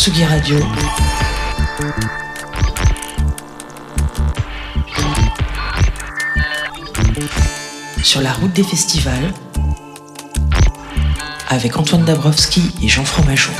Tsugi Radio. Sur la route des festivals, avec Antoine Dabrowski et Jean Fromageau.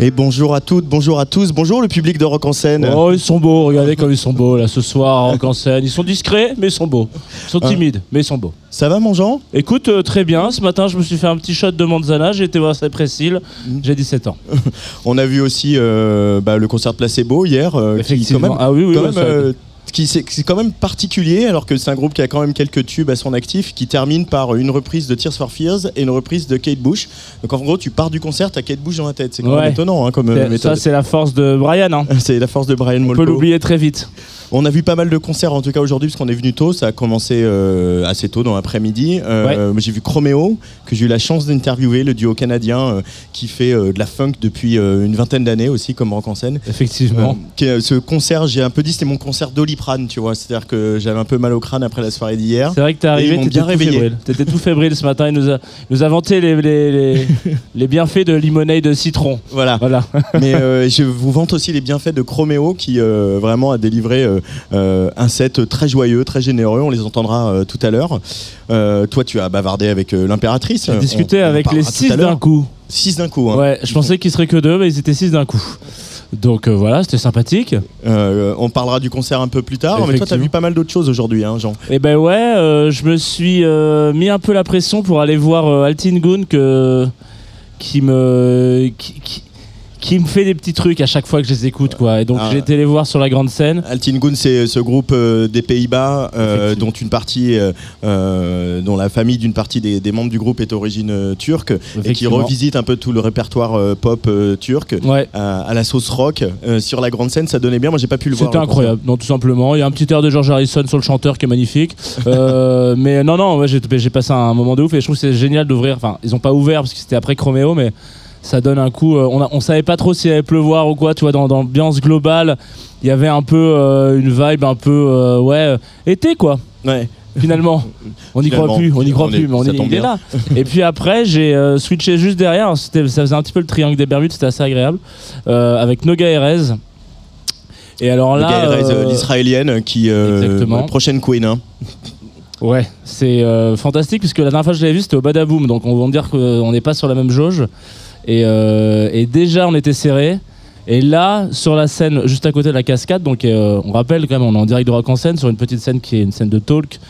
Et bonjour à toutes, bonjour à tous, bonjour le public de Rock en scène. Oh, ils sont beaux, regardez comme ils sont beaux là ce soir Rock en scène. Ils sont discrets, mais ils sont beaux. Ils sont Hein timides, mais ils sont beaux. Ça va mon Jean? Écoute, euh, très bien. Ce matin, je me suis fait un petit shot de Manzana. J'ai été voir Cypress-Hill. J'ai 17 ans. On a vu aussi euh, bah, le concert de Placebo hier. euh, qui, Effectivement. quand même, ah oui, oui, quand ouais, même, ça- euh, qui c'est quand même particulier alors que c'est un groupe qui a quand même quelques tubes à son actif qui termine par une reprise de Tears for Fears et une reprise de Kate Bush. Donc en gros tu pars du concert t'as Kate Bush dans la tête. C'est quand même Ouais. étonnant hein, comme euh, C'est- ça, méthode. c'est la force de Brian. hein. C'est la force de Brian On Molko. peut l'oublier très vite. On a vu pas mal de concerts en tout cas aujourd'hui parce qu'on est venu tôt. Ça a commencé euh, assez tôt dans l'après-midi. Euh, J'ai vu Chromeo que j'ai eu la chance d'interviewer, le duo canadien euh, qui fait de la funk depuis une vingtaine d'années aussi comme rock en scène. Effectivement. Ce concert, j'ai un peu dit, c'était mon concert d'Oliprane, tu vois. C'est-à-dire que j'avais un peu mal au crâne après la soirée d'hier. C'est vrai que t'es arrivé, t'étais bien tout réveillé. fébrile. T'étais tout fébrile ce matin. Il nous a, nous a vanté les, les, les, les bienfaits de limonade de citron. Voilà. Voilà. Mais je vous vante aussi les bienfaits de Chromeo qui vraiment a délivré un set très joyeux, très généreux. On les entendra euh, tout à l'heure. Euh, toi, tu as bavardé avec euh, l'impératrice. J'ai discuté On- on avec les parlera tout 6 à l'heure. d'un coup. Six d'un coup. hein. Ouais, je pensais qu'ils seraient que deux, mais ils étaient 6 d'un coup. Donc euh, voilà, c'était sympathique. Euh, on parlera du concert un peu plus tard. Mais toi, tu as Effectivement. vu pas mal d'autres choses aujourd'hui, hein, Jean. Et ben ouais, euh, je me suis euh, mis un peu la pression pour aller voir euh, Altin Gun que, qui me qui, qui- qui me fait des petits trucs à chaque fois que je les écoute quoi. Et donc Ah. j'ai été les voir sur la grande scène. Altingun, c'est ce groupe euh, des Pays-Bas euh, dont une partie, euh, euh, dont la famille d'une partie des, des membres du groupe est d'origine euh, turque et qui revisite un peu tout le répertoire euh, pop euh, turc Ouais. à, la sauce rock euh, sur la grande scène. Ça donnait bien. Moi, j'ai pas pu le voir. C'était le incroyable, non tout simplement. Il y a un petit air de George Harrison sur le chanteur qui est magnifique. Euh, mais non, non, ouais, j'ai passé un moment de ouf et je trouve que c'est génial d'ouvrir. Enfin, ils ont pas ouvert parce que c'était après Chromeo, mais ça donne un coup. euh, on, a- on savait pas trop s'il allait pleuvoir ou quoi, tu vois, dans, l'ambiance globale. Il y avait un peu euh, une vibe un peu, euh, ouais, été quoi. Ouais. Finalement, on n'y croit plus, on n'y croit on est- plus, mais on est, il est là. Et puis après, j'ai euh, switché juste derrière. Ça faisait un petit peu le triangle des Bermudes, c'était assez agréable, avec Noga Erez. Et alors là, gars Erez, l'israélienne, qui Exactement. la prochaine queen. hein. Ouais, c'est fantastique puisque la dernière fois que je l'avais vu c'était au Badaboom, donc on va dire qu'on n'est pas sur la même jauge. Et, euh, et déjà on était serré. Et là, sur la scène juste à côté de la cascade, donc euh, on rappelle quand même, on est en direct de rock en scène sur une petite scène qui est une scène de talk.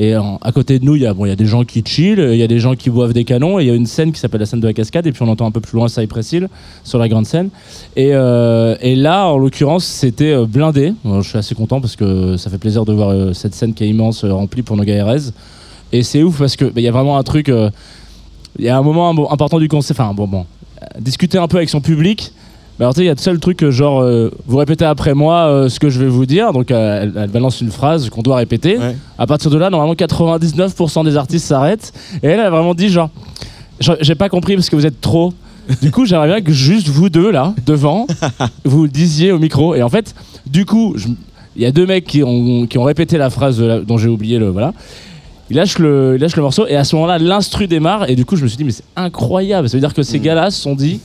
Et à côté de nous, il y, a, bon, y a des gens qui chill, il y a des gens qui boivent des canons, et il y a une scène qui s'appelle la scène de la cascade, et puis on entend un peu plus loin Cypress Hill sur la grande scène. Et, euh, là, en l'occurrence, c'était blindé. Je suis assez content parce que ça fait plaisir de voir cette scène qui est immense, remplie pour Noga Erez. Et c'est ouf parce que bah, il y a vraiment un truc. Il y a un moment im- important du concert. Enfin, bon, bon. Euh, discuter un peu avec son public. Mais alors, tu sais, il y a tout ça le truc, genre, euh, vous répétez après moi euh, ce que je vais vous dire. Donc, euh, elle, elle balance une phrase qu'on doit répéter. Ouais. À partir de là, normalement, 99% des artistes s'arrêtent. Et elle a vraiment dit, genre, j'ai pas compris parce que vous êtes trop. Du coup, j'aimerais bien que juste vous deux, là, devant, vous le disiez au micro. Et en fait, du coup, il y a deux mecs qui ont, qui ont répété la phrase de la- dont j'ai oublié le. Voilà. Il lâche, le, il lâche le morceau et à ce moment-là, l'instru démarre. Et du coup, je me suis dit, mais c'est incroyable. Ça veut dire que ces gars-là se sont dit.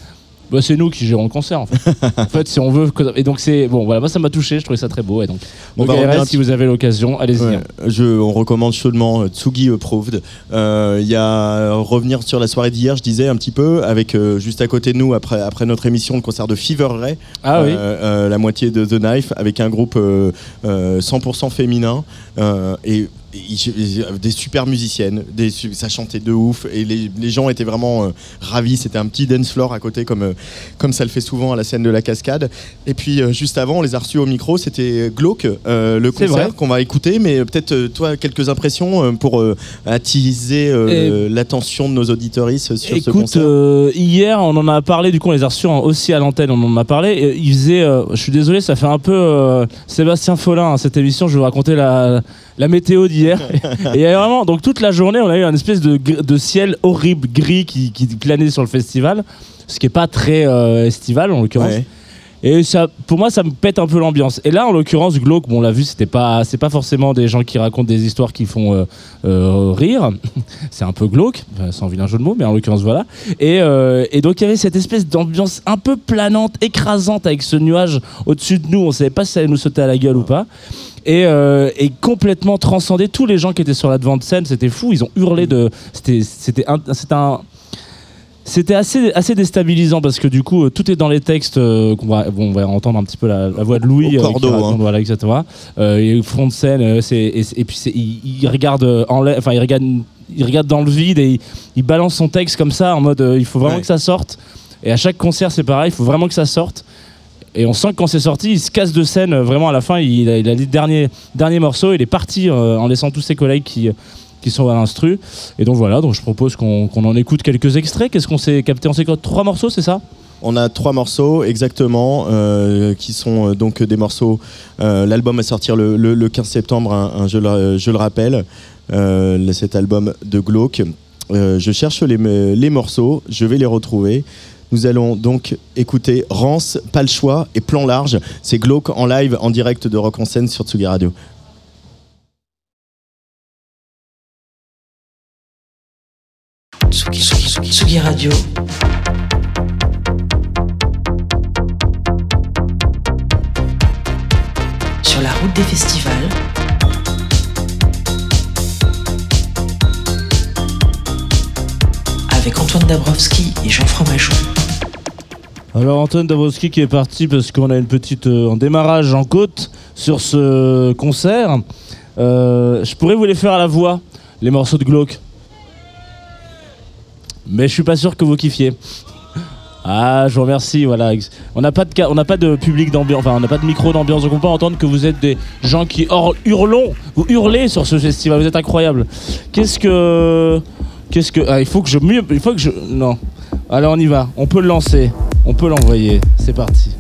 Bah, c'est nous qui gérons le concert en fait. en fait, si on veut. Et donc, c'est. Bon, voilà, moi ça m'a touché, je trouvais ça très beau. Et donc, On va donc, revenir RS, un si vous avez l'occasion, allez-y. Ouais, je, on recommande chaudement euh, Tsugi Approved. Euh, Il y a euh, revenir sur la soirée d'hier, je disais un petit peu, avec euh, juste à côté de nous, après, après notre émission, le concert de Fever Ray, Ah euh, euh, la moitié de The Knife, avec un groupe euh, euh, 100% féminin euh, et, et ils- des super musiciennes. Des, ça chantait de ouf et les, les gens étaient vraiment euh, ravis. C'était un petit dance floor à côté, comme, euh, comme ça le fait souvent à la scène de la cascade. Et puis euh, juste avant, on les a reçus au micro. C'était Glauque, euh, le concert qu'on va écouter. Mais euh, peut-être euh, toi quelques impressions euh, pour euh, attiser euh, l'attention de nos auditoristes sur ce concert. euh, hier, on en a parlé, du coup, on les a reçus en- aussi à l'antenne, on en a parlé. Et il faisait, euh, je suis désolé, ça fait un peu euh, Sébastien Follin, hein, cette émission, je vais vous raconter la, la météo d'hier. et il y avait vraiment, donc toute la journée, on a eu un espèce de, ciel horrible, gris, qui, qui planait sur le festival, ce qui est pas très euh, estival en l'occurrence. Ouais. Et ça, pour moi, ça me pète un peu l'ambiance. Et là, en l'occurrence, Glauque, bon, on l'a vu, c'était pas, c'est pas forcément des gens qui racontent des histoires qui font euh, euh, rire. c'est un peu glauque, sans vilain jeu de mots, mais en l'occurrence, voilà. Et, euh, et donc, il y avait cette espèce d'ambiance un peu planante, écrasante avec ce nuage au-dessus de nous. On savait pas si ça allait nous sauter à la gueule ou pas. Et, euh, et complètement transcender tous les gens qui étaient sur la devant de scène. C'était fou. Ils ont hurlé de. C'était, c'était un, c'était un, c'était assez, assez déstabilisant parce que du coup, euh, tout est dans les textes. euh, qu'on va, bon, on va entendre un petit peu la, la voix de Louis. Au euh, cordeau, raconte, hein. Voilà, exactement. Euh, et front de scène, euh, et, et puis il, il regarde euh, en enfin, il regarde, il regarde dans le vide et il, il balance son texte comme ça en mode euh, il faut vraiment Ouais. que ça sorte. Et à chaque concert, c'est pareil, il faut vraiment que ça sorte. Et on sent que quand c'est sorti, il se casse de scène. euh, Vraiment, à la fin, il a, il a dit le dernier, dernier morceau. Il est parti euh, en laissant tous ses collègues qui, qui sont à l'instru. Et donc voilà, donc je propose qu'on qu'on en écoute quelques extraits. Qu'est-ce qu'on s'est capté? On s'est quoi? Trois morceaux, c'est ça? On a trois morceaux exactement, euh, qui sont euh, donc des morceaux. euh, L'album va sortir le, le- le 15 septembre, hein, hein, je, le, je le rappelle, euh, cet album de Glauque. Euh, je cherche les, les morceaux, je vais les retrouver. Nous allons donc écouter Rance, Pas le choix et Plan large. C'est Glauque en live, en direct de Rock en scène sur Tsugi Radio. Tsugi, Tsugi, Tsugi, Radio. Sur la route des festivals. Avec Antoine Dabrowski et Jean Fromageau. Alors Antoine Dabrowski qui est parti parce qu'on a une petite euh, en démarrage en côte sur ce concert. Euh, je pourrais vous les faire à la voix, les morceaux de Glauque. Mais je suis pas sûr que vous kiffiez. Ah, je vous remercie. Voilà, on n'a pas de pas de public d'ambiance, enfin on n'a pas de micro d'ambiance, donc on peut entendre que vous êtes des gens qui hurlons, vous hurlez sur ce festival. Vous êtes incroyables. Qu'est-ce que, qu'est-ce que, ah, il faut que je il faut que je, non. Allez, on y va. On peut le lancer. On peut l'envoyer. C'est parti.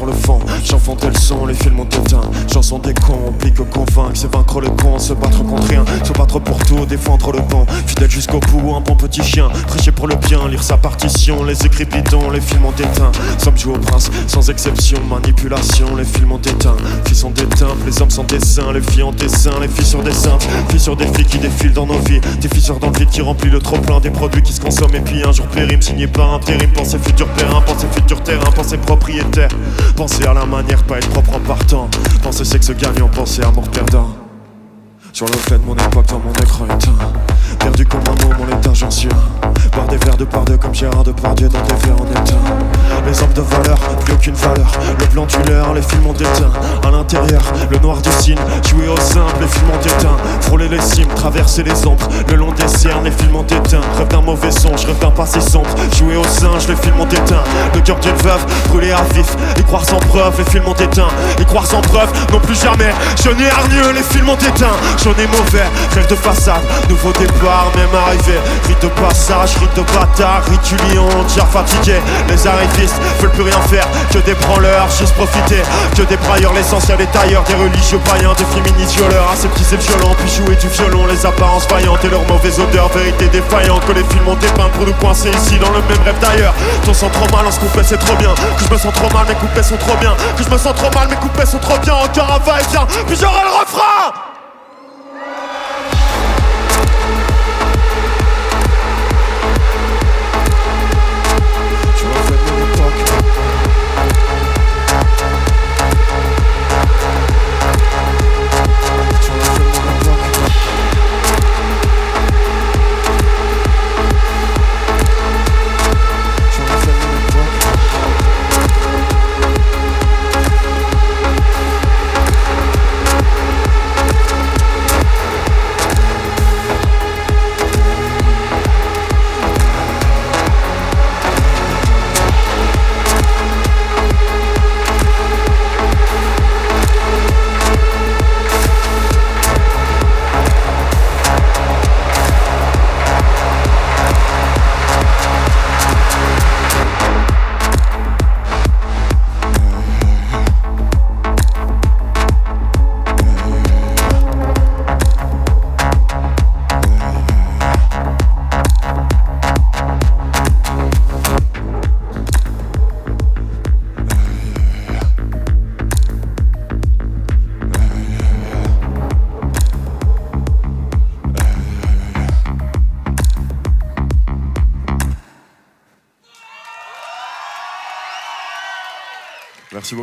Sur le fond J'enfante le son, les films ont éteint Chanson des cons, que convaincre C'est vaincre le con, se battre contre rien Se battre pour tout, défendre le bon Fidèle jusqu'au bout, un bon petit chien. Prêcher pour le bien, lire sa partition. Les écrits bidons, les films ont éteint Sommes joués au prince, sans exception. Manipulation, les films ont éteint Filles sont des temples, les hommes sont des saints. Les filles ont des seins, les filles sur des simples. Filles sur des filles qui défilent dans nos vies. Des fissures dans le vide qui remplit le trop plein Des produits qui se consomment. Et puis un jour périme Signé par intérim, pensée futur terrain Pensée futur terrain, pensée propriétaire. Pensez à la manière, pas être propre en partant. Pensez sexe gagnant, pensez amour perdant sur le fait de mon époque dans mon écran éteint Perdu comme un mot, mon état j'en Boire des verres de par deux comme Gérard Depardieu dans des verres en éteint Les hommes de valeur, plus aucune valeur. Le blanc du leurre, les films ont éteint À l'intérieur, le noir du signe Jouer au simple, les films ont éteint Frôler les cimes, traverser les ombres Le long des cernes, les films ont éteint Rêve d'un mauvais songe, rêve d'un passé sombre. Jouer au singe, les films ont éteint Le cœur d'une veuve, brûlé à vif. Y croire sans preuve, les films ont éteint Y croire sans preuve, non plus jamais. Je n'ai hargneux, les films ont éteint J'en ai mauvais, rêve de façade Nouveau départ, même arrivé. Rite de passage, rite de bâtard Rite du lion, tir fatigué Les arrivistes veulent plus rien faire Que des branleurs, juste profiter. Que des brailleurs, l'essentiel des tailleurs Des religieux païens, des féministes violeurs Aseptiser le violon, puis jouer du violon. Les apparences vaillantes et leurs mauvaises odeurs Vérité défaillante que les films ont dépeint Pour nous coincer ici dans le même rêve d'ailleurs. Ton sent trop mal en ce couplet c'est trop bien. Que je me sens trop mal, mes couplets sont trop bien. Que je me sens trop mal, mes couplets sont trop bien. Encore un va-et-vient, puis j'aurai le refrain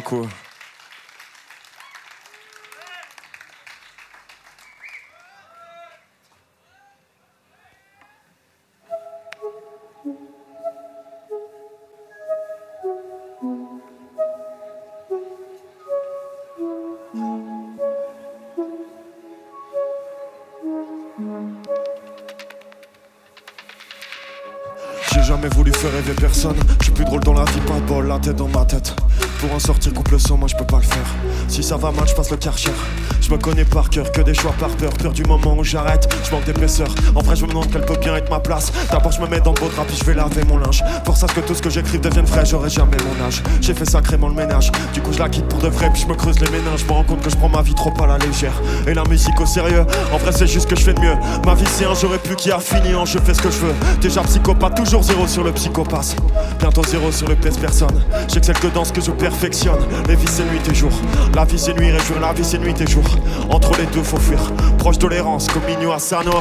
J'ai jamais voulu faire rêver personne. Sortir, coupe le son, Si ça va mal, je passe le karcher. Je me connais par cœur, que des choix par peur. Peur du moment où j'arrête, je manque d'épaisseur. En vrai, je me demande quelle peut bien être ma place. D'abord, je me mets dans le beau drap, puis je vais laver mon linge. Pour ça, que tout ce que j'écrive devienne frais, j'aurai jamais mon âge. J'ai fait sacrément le ménage. Du coup, je la quitte pour de vrai, puis je me creuse les méninges. Je me rends compte que je prends ma vie trop à la légère. Et la musique au sérieux, en vrai, c'est juste que je fais de mieux. Ma vie, c'est un j'aurais pu qui a fini en je fais ce que je veux. Déjà psychopathe, toujours zéro sur le psychopathe. Bientôt zéro sur le pèse personne. J'ai que celle que dans ce que je perfectionne. Les vies, c'est nuit et jour. La vie, c'est nuit et jour. La vie, c'est nuit et jour. Entre les deux, faut fuir. Proche tolérance, comme Mignon Asano.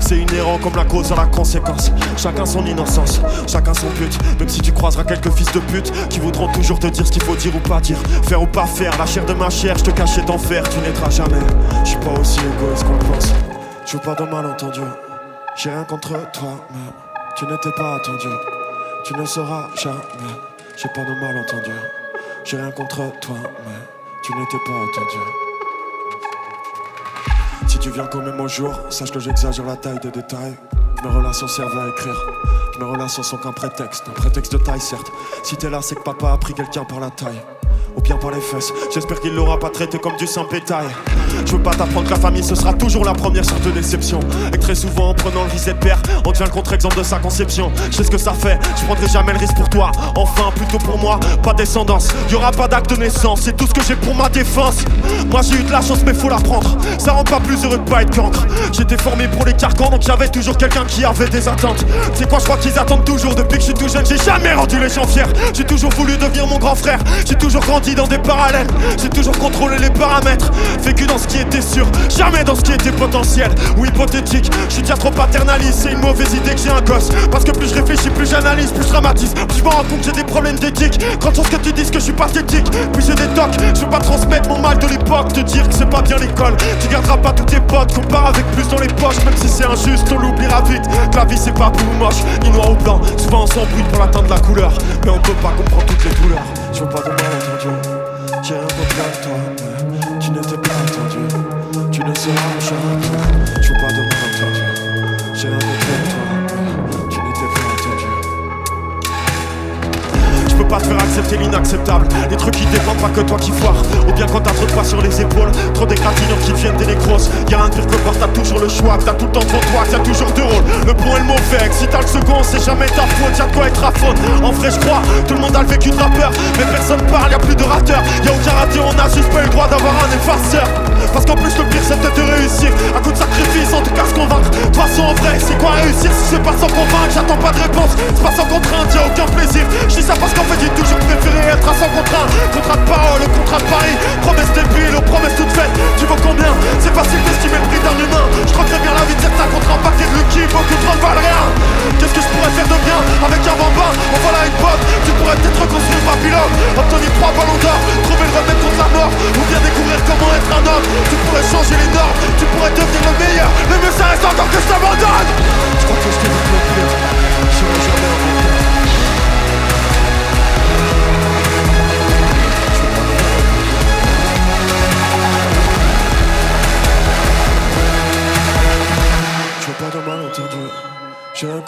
C'est inhérent comme la cause à la conséquence. Chacun son innocence, chacun son but. Même si tu croiseras quelques fils de pute qui voudront toujours te dire ce qu'il faut dire ou pas dire. Faire ou pas faire, la chair de ma chair, je te cachais d'enfer, tu n'aideras jamais. Je suis pas aussi égoïste qu'on pense. Je veux pas de malentendu. J'ai rien contre toi, mais tu n'étais pas attendu. Tu ne seras jamais. J'ai pas de malentendu. J'ai rien contre toi, mais tu n'étais pas attendu. Si tu viens quand même au jour, sache que j'exagère la taille des détails. Mes relations servent à écrire. Mes relations sont qu'un prétexte, un prétexte de taille certes. Si t'es là, c'est que papa a pris quelqu'un par la taille. Ou bien par les fesses. J'espère qu'il l'aura pas traité comme du saint pétail. Je veux pas t'apprendre que la famille ce sera toujours la première sorte de déception. Et très souvent en prenant le risque d'être père, on devient le contre-exemple de sa conception. Je sais ce que ça fait, je prendrai jamais le risque pour toi. Enfin, plutôt pour moi, pas descendance. Y aura pas d'acte de naissance, c'est tout ce que j'ai pour ma défense. Moi j'ai eu de la chance, mais faut la prendre. Ça rend pas plus heureux de pas être cancre. J'étais formé pour les carcans, donc j'avais toujours quelqu'un qui avait des attentes. C'est quoi, je crois qu'ils attendent toujours? Depuis que je suis tout jeune. J'ai jamais rendu les gens fiers. J'ai toujours voulu devenir mon grand frère. J'ai toujours grandi dans des parallèles. J'ai toujours contrôlé les paramètres. Vécu dans ce qui était sûr, jamais dans ce qui était potentiel ou hypothétique. Je suis déjà trop paternaliste, c'est une mauvaise idée que j'ai un gosse. Parce que plus je réfléchis, plus j'analyse, plus je dramatise. Plus je me rends compte que j'ai des problèmes d'éthique. Quand chose que tu dises que je suis pathétique, puis j'ai des tocs. Je veux pas transmettre mon mal de l'époque, te dire que c'est pas bien l'école. Tu garderas pas tous tes potes, qu'on part avec plus dans les poches, même si c'est injuste, on l'oubliera vite. La vie c'est pas tout moche, ni noir ou blanc. Souvent on s'embrouille pour l'atteindre la couleur, mais on peut pas comprendre toutes les douleurs. Je veux pas de malentendu. J'ai un regret toi, mais tu n'étais pas attendu. Tu ne seras jamais. Je veux pas de malentendu. J'ai un peux pas te faire accepter l'inacceptable. Les trucs qui dépendent pas que toi qui foire. Ou bien quand t'as trop de poids sur les épaules, trop d'égratignures qui deviennent des nécroses. Y'a un pire que quand t'as toujours le choix, t'as tout le temps devant toi, t'as toujours deux rôles. Le bon et le mauvais, que si t'as le second, c'est jamais ta faute, y'a de quoi être à faute. En vrai, je crois, tout le monde a le vécu de rappeur, mais personne parle, y'a plus de rateurs. Y'a aucun raté, on a juste pas eu le droit d'avoir un effaceur. Parce qu'en plus, le pire, c'est peut-être de réussir. À coup de sacrifice, en tout cas, se convaincre. De toute façon, en vrai, c'est quoi réussir si c'est pas sans convaincre? J'attends pas de réponse, c'est pas sans contrainte, y'a aucun plaisir. Je ça parce qu'en fait, j'ai toujours préféré être à sans contrainte. Contrat de parole, contrat de pari, promesse débile, aux promesses toutes faites. Tu vaux combien? C'est facile d'estimer le prix d'un humain. Je crois bien la vie de certains contrats paquet de beaucoup trop ne valent rien. Qu'est-ce que je pourrais faire de bien? Avec un bambin En voilà une pote, tu pourrais peut-être reconstruire ma pilote. Obtenir trois ballons d'or, trouver le remède contre la mort,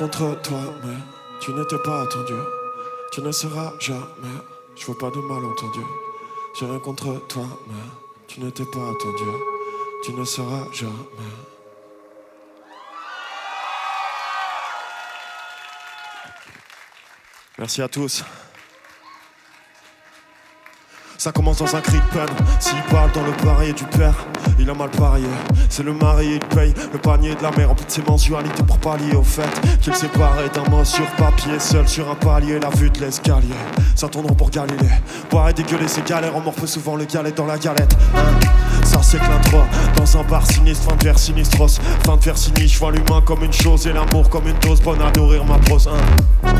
contre toi, mais tu n'étais pas attendu. Tu ne seras jamais. Je veux pas de malentendu. J'ai rien contre toi, mais tu n'étais pas attendu. Tu ne seras jamais. Merci à tous. Ça commence dans un cri de peine. S'il parle dans le parier du père, il a mal parié. C'est le mari, il paye le panier de la mère rempli de ses mensualités pour pallier au fait qu'il s'est paré d'un mot sur papier, seul sur un palier, la vue de l'escalier. Ça tourne pour Galilée. Boire et dégueuler ses galères, on morfe souvent le galet dans la galette. Ça c'est que l'intro Dans un bar sinistre, fin de vers sinistros Fin de vers sinistre, je vois l'humain comme une chose Et l'amour comme une dose, bonne à nourrir ma prose hein.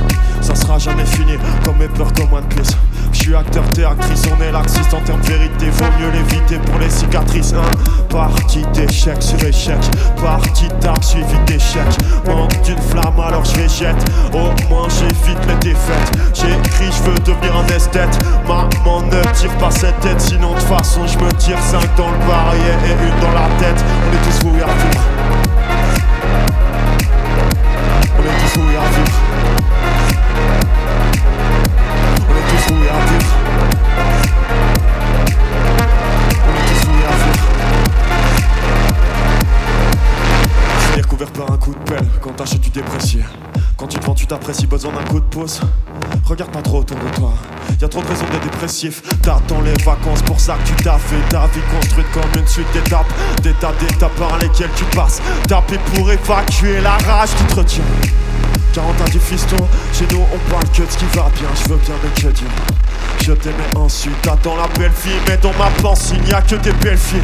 Ça sera jamais fini, comme mes peurs comme One Piece. Je suis acteur, t'es actrice, on est laxiste. En termes de vérité Vaut mieux l'éviter pour les cicatrices hein. Partie d'échec sur échec Partie d'armes suivi d'échec Manque d'une flamme alors je jette. Au moins j'évite les défaites. J'écris, je veux devenir un esthète. Maman ne tire pas cette tête Sinon de façon je me tire 5 dans le barillet et une dans la tête. On est tous voués à vivre On est tous voués à vivre On est tous voués à vivre On est tous voués à vivre Finir couvert par un coup de pelle Quand t'achètes tu déprécies Quand tu prends tu t'apprécies Besoin d'un coup de pouce. Regarde pas trop autour de toi. Y'a trop de raisons d'être dépressif. T'attends les vacances pour ça que tu t'as fait Ta vie construite comme une suite d'étapes. D'étapes d'étapes par lesquelles tu passes. Taper pour évacuer la rage qui te retient 40 ans du fiston, chez nous on parle que de ce qui va bien, je veux bien mais que dire? Je t'aimais ensuite, t'attends la belle fille Mais dans ma pensée, il n'y a que des belles filles.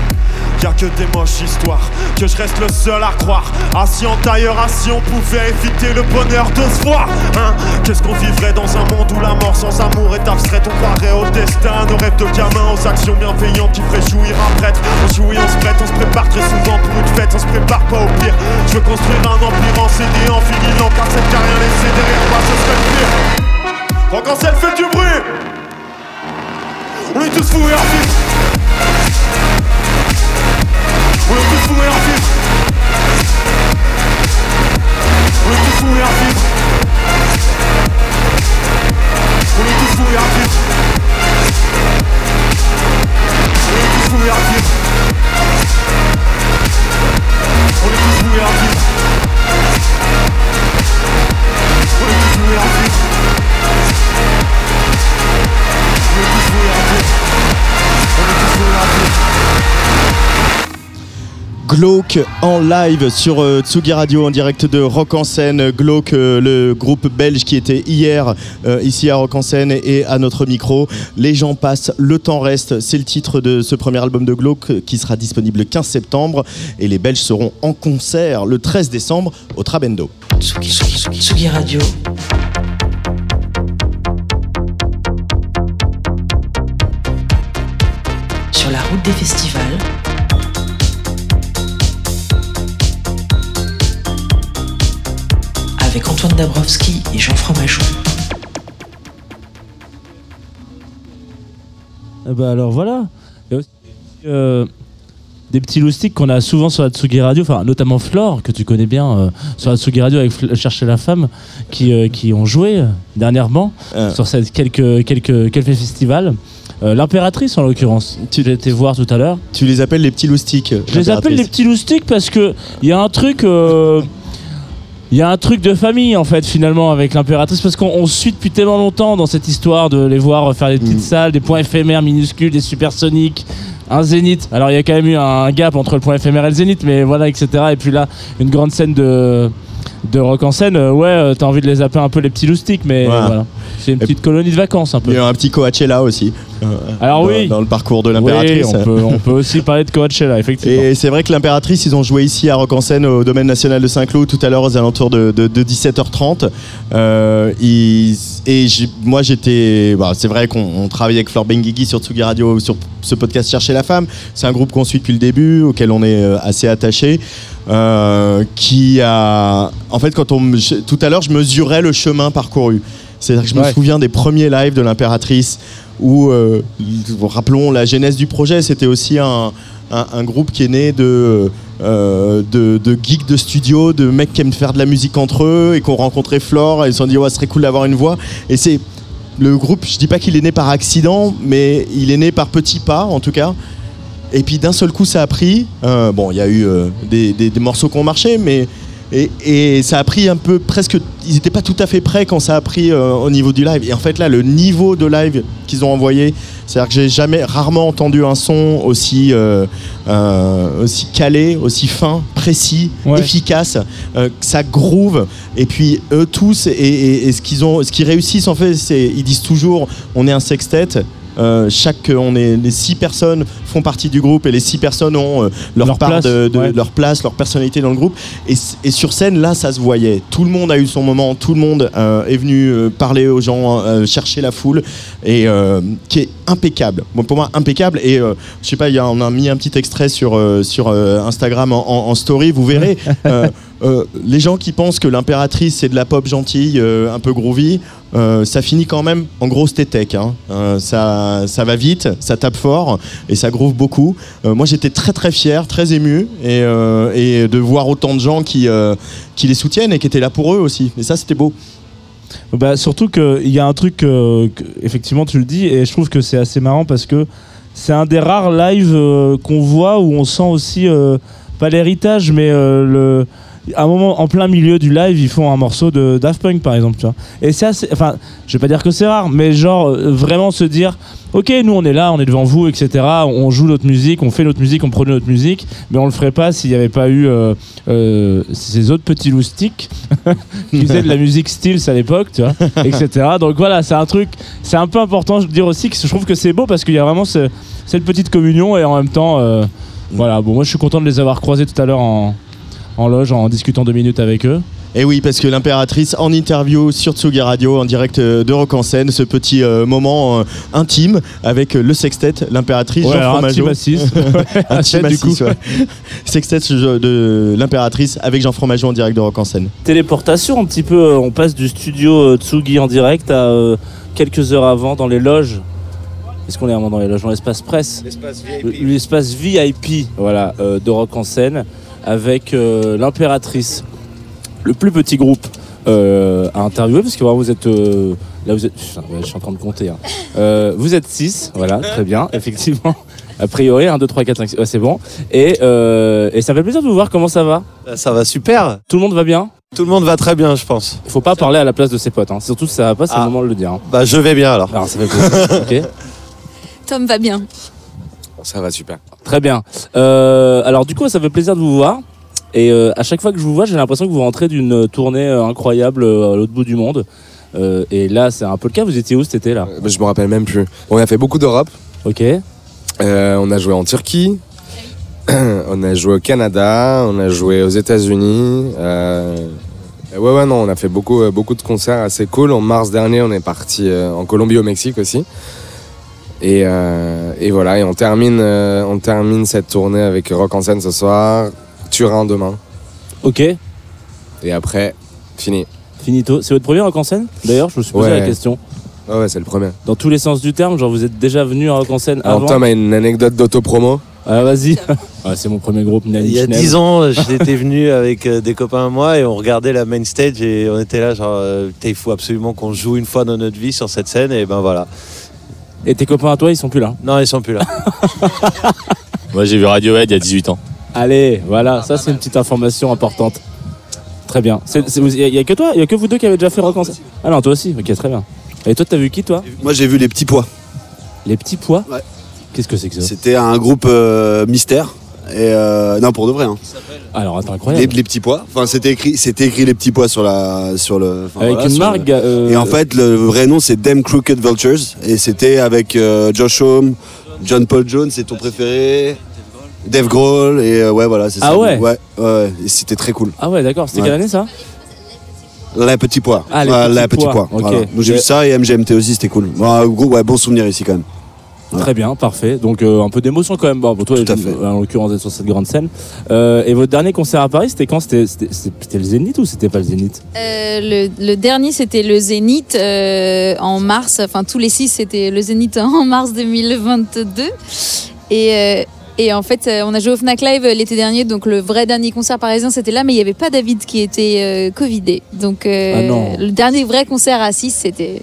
Y'a que des moches histoires Que je reste le seul à croire. Assis en tailleur, assis on pouvait éviter le bonheur de se voir hein? Qu'est-ce qu'on vivrait dans un monde où la mort sans amour est abstraite On croirait au destin, nos rêves de gamin Aux actions bienveillantes qui feraient jouir un prêtre. On jouit, on se prête, on se prépare très souvent pour une fête. On se prépare pas au pire. Je veux construire un empire en CD en finilant Car cette carrière laissée derrière moi ce serait le pire. En scène fait du bruit. On est tous fous et en vivre On est tous fous et en vivre On est tous fous et en We're kiss. Only kiss for Glauque en live sur euh, Tsugi Radio en direct de Rock en scène. Glauque, euh, le groupe belge qui était hier euh, ici à Rock en scène et à notre micro. Les gens passent, le temps reste. C'est le titre de ce premier album de Glauque qui sera disponible le 15 septembre. Et les Belges seront en concert le 13 décembre au Trabendo. Tsugi, Tsugi Radio. Sur la route des festivals. Avec Antoine Dabrowski et Jean Fromageau. Eh ben alors voilà. Il y a aussi euh, des petits loustiques qu'on a souvent sur la Tsugi Radio, enfin notamment Flore, que tu connais bien euh, sur la Tsugi Radio avec Fl- Chercher la femme, qui, euh, qui ont joué dernièrement Euh. sur cette quelques, quelques, quelques festivals. Euh, L'impératrice en l'occurrence, tu l'as été voir tout à l'heure. Tu les appelles les petits loustiques Je les appelle les petits loustiques parce que il y a un truc. euh, Il y a un truc de famille en fait finalement avec l'impératrice parce qu'on on suit depuis tellement longtemps dans cette histoire de les voir faire des petites Mm. salles, des points éphémères minuscules, des supersoniques, un zénith. Alors il y a quand même eu un gap entre le point éphémère et le zénith, mais voilà etc. Et puis là une grande scène de de rock en scène, euh, ouais, euh, t'as envie de les appeler un peu les petits loustiques, mais Voilà. voilà. C'est une Et- petite colonie de vacances un Il y peu. a un petit Coachella aussi. euh, Alors dans, oui. Dans le parcours de Oui, l'impératrice. on peut, on peut aussi parler de Coachella, effectivement. Et c'est vrai que l'impératrice, ils ont joué ici à Rock en scène au domaine national de Saint-Cloud tout à l'heure aux alentours de, de- de 17h30. Euh, ils- et moi j'étais. bah, c'est vrai qu'on on travaille avec Flore Benguigui sur Tsugi Radio sur ce podcast Chercher la femme. C'est un groupe qu'on suit depuis le début, auquel on est euh, assez attaché. Euh, qui a. En fait, quand on. tout à l'heure, je mesurais le chemin parcouru. C'est-à-dire que je me souviens des premiers lives de l'impératrice où, euh, rappelons la genèse du projet, c'était aussi un, un- un groupe qui est né de, euh, de, de geeks de studio, de mecs qui aiment faire de la musique entre eux et qui ont rencontré Flore et ils se sont dit ouais, ce serait cool d'avoir une voix. Et c'est le groupe, je dis pas qu'il est né par accident, mais il est né par petits pas en tout cas. Et puis d'un seul coup, ça a pris. Euh, bon, il y a eu euh, des, des- des morceaux qui ont marché, mais et, et ça a pris un peu presque. Ils n'étaient pas tout à fait prêts quand ça a pris euh, au niveau du live. Et en fait là, le niveau de live qu'ils ont envoyé, c'est-à-dire que j'ai jamais, rarement entendu un son aussi aussi calé, aussi fin, précis, Ouais. efficace. que ça groove. Et puis eux tous et, et- et ce qu'ils ont, ce qu'ils réussissent en fait, c'est ils disent toujours, on est un sextet. Euh, chaque, on est les six personnes font partie du groupe et les six personnes ont euh, leur, Leur part place, de, de- ouais. leur place, leur personnalité dans le groupe. Et, sur scène, là, ça se voyait. Tout le monde a eu son moment. Tout le monde euh, est venu euh, parler aux gens, euh, chercher la foule, et euh, qui est impeccable. Bon, pour moi, impeccable. Et euh, je sais pas, y a, on a mis un petit extrait sur euh, sur euh, Instagram en, en- en story. Vous verrez. euh, les gens qui pensent que l'impératrice c'est de la pop gentille, euh, un peu groovy, euh, ça finit quand même en grosse tétèque. Hein. Ça, ça va vite, ça tape fort et ça groove beaucoup. Moi j'étais très très fier, très ému et, de voir autant de gens qui, les soutiennent et qui étaient là pour eux aussi. Et ça c'était beau. Bah, surtout qu'il y a un truc, effectivement, tu le dis, et je trouve que c'est assez marrant parce que c'est un des rares lives qu'on voit où on sent aussi, pas l'héritage, mais le. À un moment, en plein milieu du live, ils font un morceau de Daft Punk, par exemple, tu vois. Et c'est. Enfin, je vais pas dire que c'est rare, mais genre, euh, vraiment se dire, ok, nous on est là, on est devant vous, etc. On joue notre musique, on fait notre musique, on produit notre musique, mais on le ferait pas s'il n'y avait pas eu euh, euh, ces autres petits loustiques qui faisaient de la musique Stills à l'époque, tu vois, etc. Donc voilà, c'est un truc, c'est un peu important de dire aussi que je trouve que c'est beau parce qu'il y a vraiment ce- cette petite communion et en même temps, voilà, bon, moi je suis content de les avoir croisés tout à l'heure en, en loge en discutant deux minutes avec eux. Et oui, parce que l'impératrice en interview sur Tsugi Radio en direct euh, de Rock en scène, ce petit euh, moment euh, intime avec le sextet, l'impératrice Ouais, Jean alors un petit Fromageau. Un À petit sept, du coup. massif, ouais. Sextet de- l'impératrice avec Jean Fromageau en direct de Rock en scène. téléportation un petit peu. On passe du studio Tsugi en direct à euh, quelques heures avant dans les loges. Est-ce qu'on est vraiment dans les loges? Dans l'espace presse Le- L'espace VIP, voilà, euh, de Rock en scène avec euh, l'impératrice, le plus petit groupe euh, à interviewer parce que vraiment vous êtes euh, là vous êtes putain, ouais, je suis en train de compter hein. Euh, vous êtes 6 voilà très bien effectivement a priori 1 2 3 4 5 6 ouais, c'est bon et, euh, et ça fait plaisir de vous voir comment ça va? Ça va super. tout le monde va bien? Tout le monde va très bien, je pense. il faut pas parler à la place de ses potes. Hein. Surtout si ça va pas, c'est Ah. le moment de le dire. hein. Bah, je vais bien alors. Alors ça fait plaisir. ok. Tom va bien. Ça va super. Très bien. Euh, alors du coup, ça fait plaisir de vous voir. Et euh, à chaque fois que je vous vois, j'ai l'impression que vous rentrez d'une tournée euh, incroyable à l'autre bout du monde. Et là, c'est un peu le cas. Vous étiez où cet été là? Euh, Je me rappelle même plus. On a fait beaucoup d'Europe. Ok. Euh, on a joué en Turquie. on a joué au Canada. On a joué aux États-Unis. Euh, ouais, ouais, non, on a fait beaucoup, beaucoup de concerts assez cool. En mars dernier, on est parti euh, en Colombie, au Mexique aussi. Et, euh, et voilà, et on termine, euh, on termine cette tournée avec Rock en scène ce soir, Turin demain. Ok. Et après, fini. Finito. C'est votre premier rock en scène D'ailleurs, je me suis posé Ouais. la question. Ouais, ouais, c'est le premier. Dans tous les sens du terme, genre vous êtes déjà venu à rock en scène Alors, avant Tom a une anecdote d'autopromo. Ah, vas-y. C'est mon premier groupe. Nani Il y a Schnell. 10 ans, j'étais venu avec euh, des copains à moi et on regardait la main stage et on était là genre il faut absolument qu'on joue une fois dans notre vie sur cette scène et ben voilà. Et tes copains à toi, ils sont plus là. Non, ils sont plus là. Moi j'ai vu Radiohead il y a 18 ans. Allez, voilà, ça c'est une petite information importante. Très bien. Il y, a que toi, il y a que vous deux qui avez déjà fait rock en scène. Ah non, toi aussi. Ok, très bien. Et toi, t'as vu qui, toi? Moi j'ai vu les petits pois. Les petits pois? Ouais. Qu'est-ce que c'est que ça? C'était un groupe euh, mystère. Et euh, non pour de vrai. hein. Alors, attends, Les, incroyable. les petits pois. Enfin c'était écrit, c'était écrit les petits pois sur la, sur le. Avec voilà, une marque. le- euh, Et en fait le vrai nom c'est Them Crooked Vultures et c'était avec euh, Josh Homme, John Paul Jones, c'est ton préféré. Dave Grohl et ouais voilà c'est Ah ça. ouais ouais ouais et c'était très cool. Ah ouais, d'accord. C'était Ouais. quelle année ça? Les petits pois. Ah, les Ouais, petits petits pois, pois. ok. voilà. Donc j'ai vu ça et MGMT aussi c'était cool. Bon, gros, ouais, bon souvenir ici quand même. Ouais. Très bien, parfait. Donc, euh, un peu d'émotion quand même. Bon, pour toi, Tout à fait. en l'occurrence, d'être sur cette grande scène. Euh, et votre dernier concert à Paris, c'était quand? C'était le Zénith ou c'était pas le Zénith? Euh, le, le dernier, c'était le Zénith euh, en mars. Enfin, tous les six, c'était le Zénith en mars 2022. Et, euh, et en fait, on a joué au Fnac Live l'été dernier. Donc, le vrai dernier concert parisien, c'était là. Mais il n'y avait pas David qui était euh, Covidé. Donc, euh, Ah non. le dernier vrai concert à 6, c'était.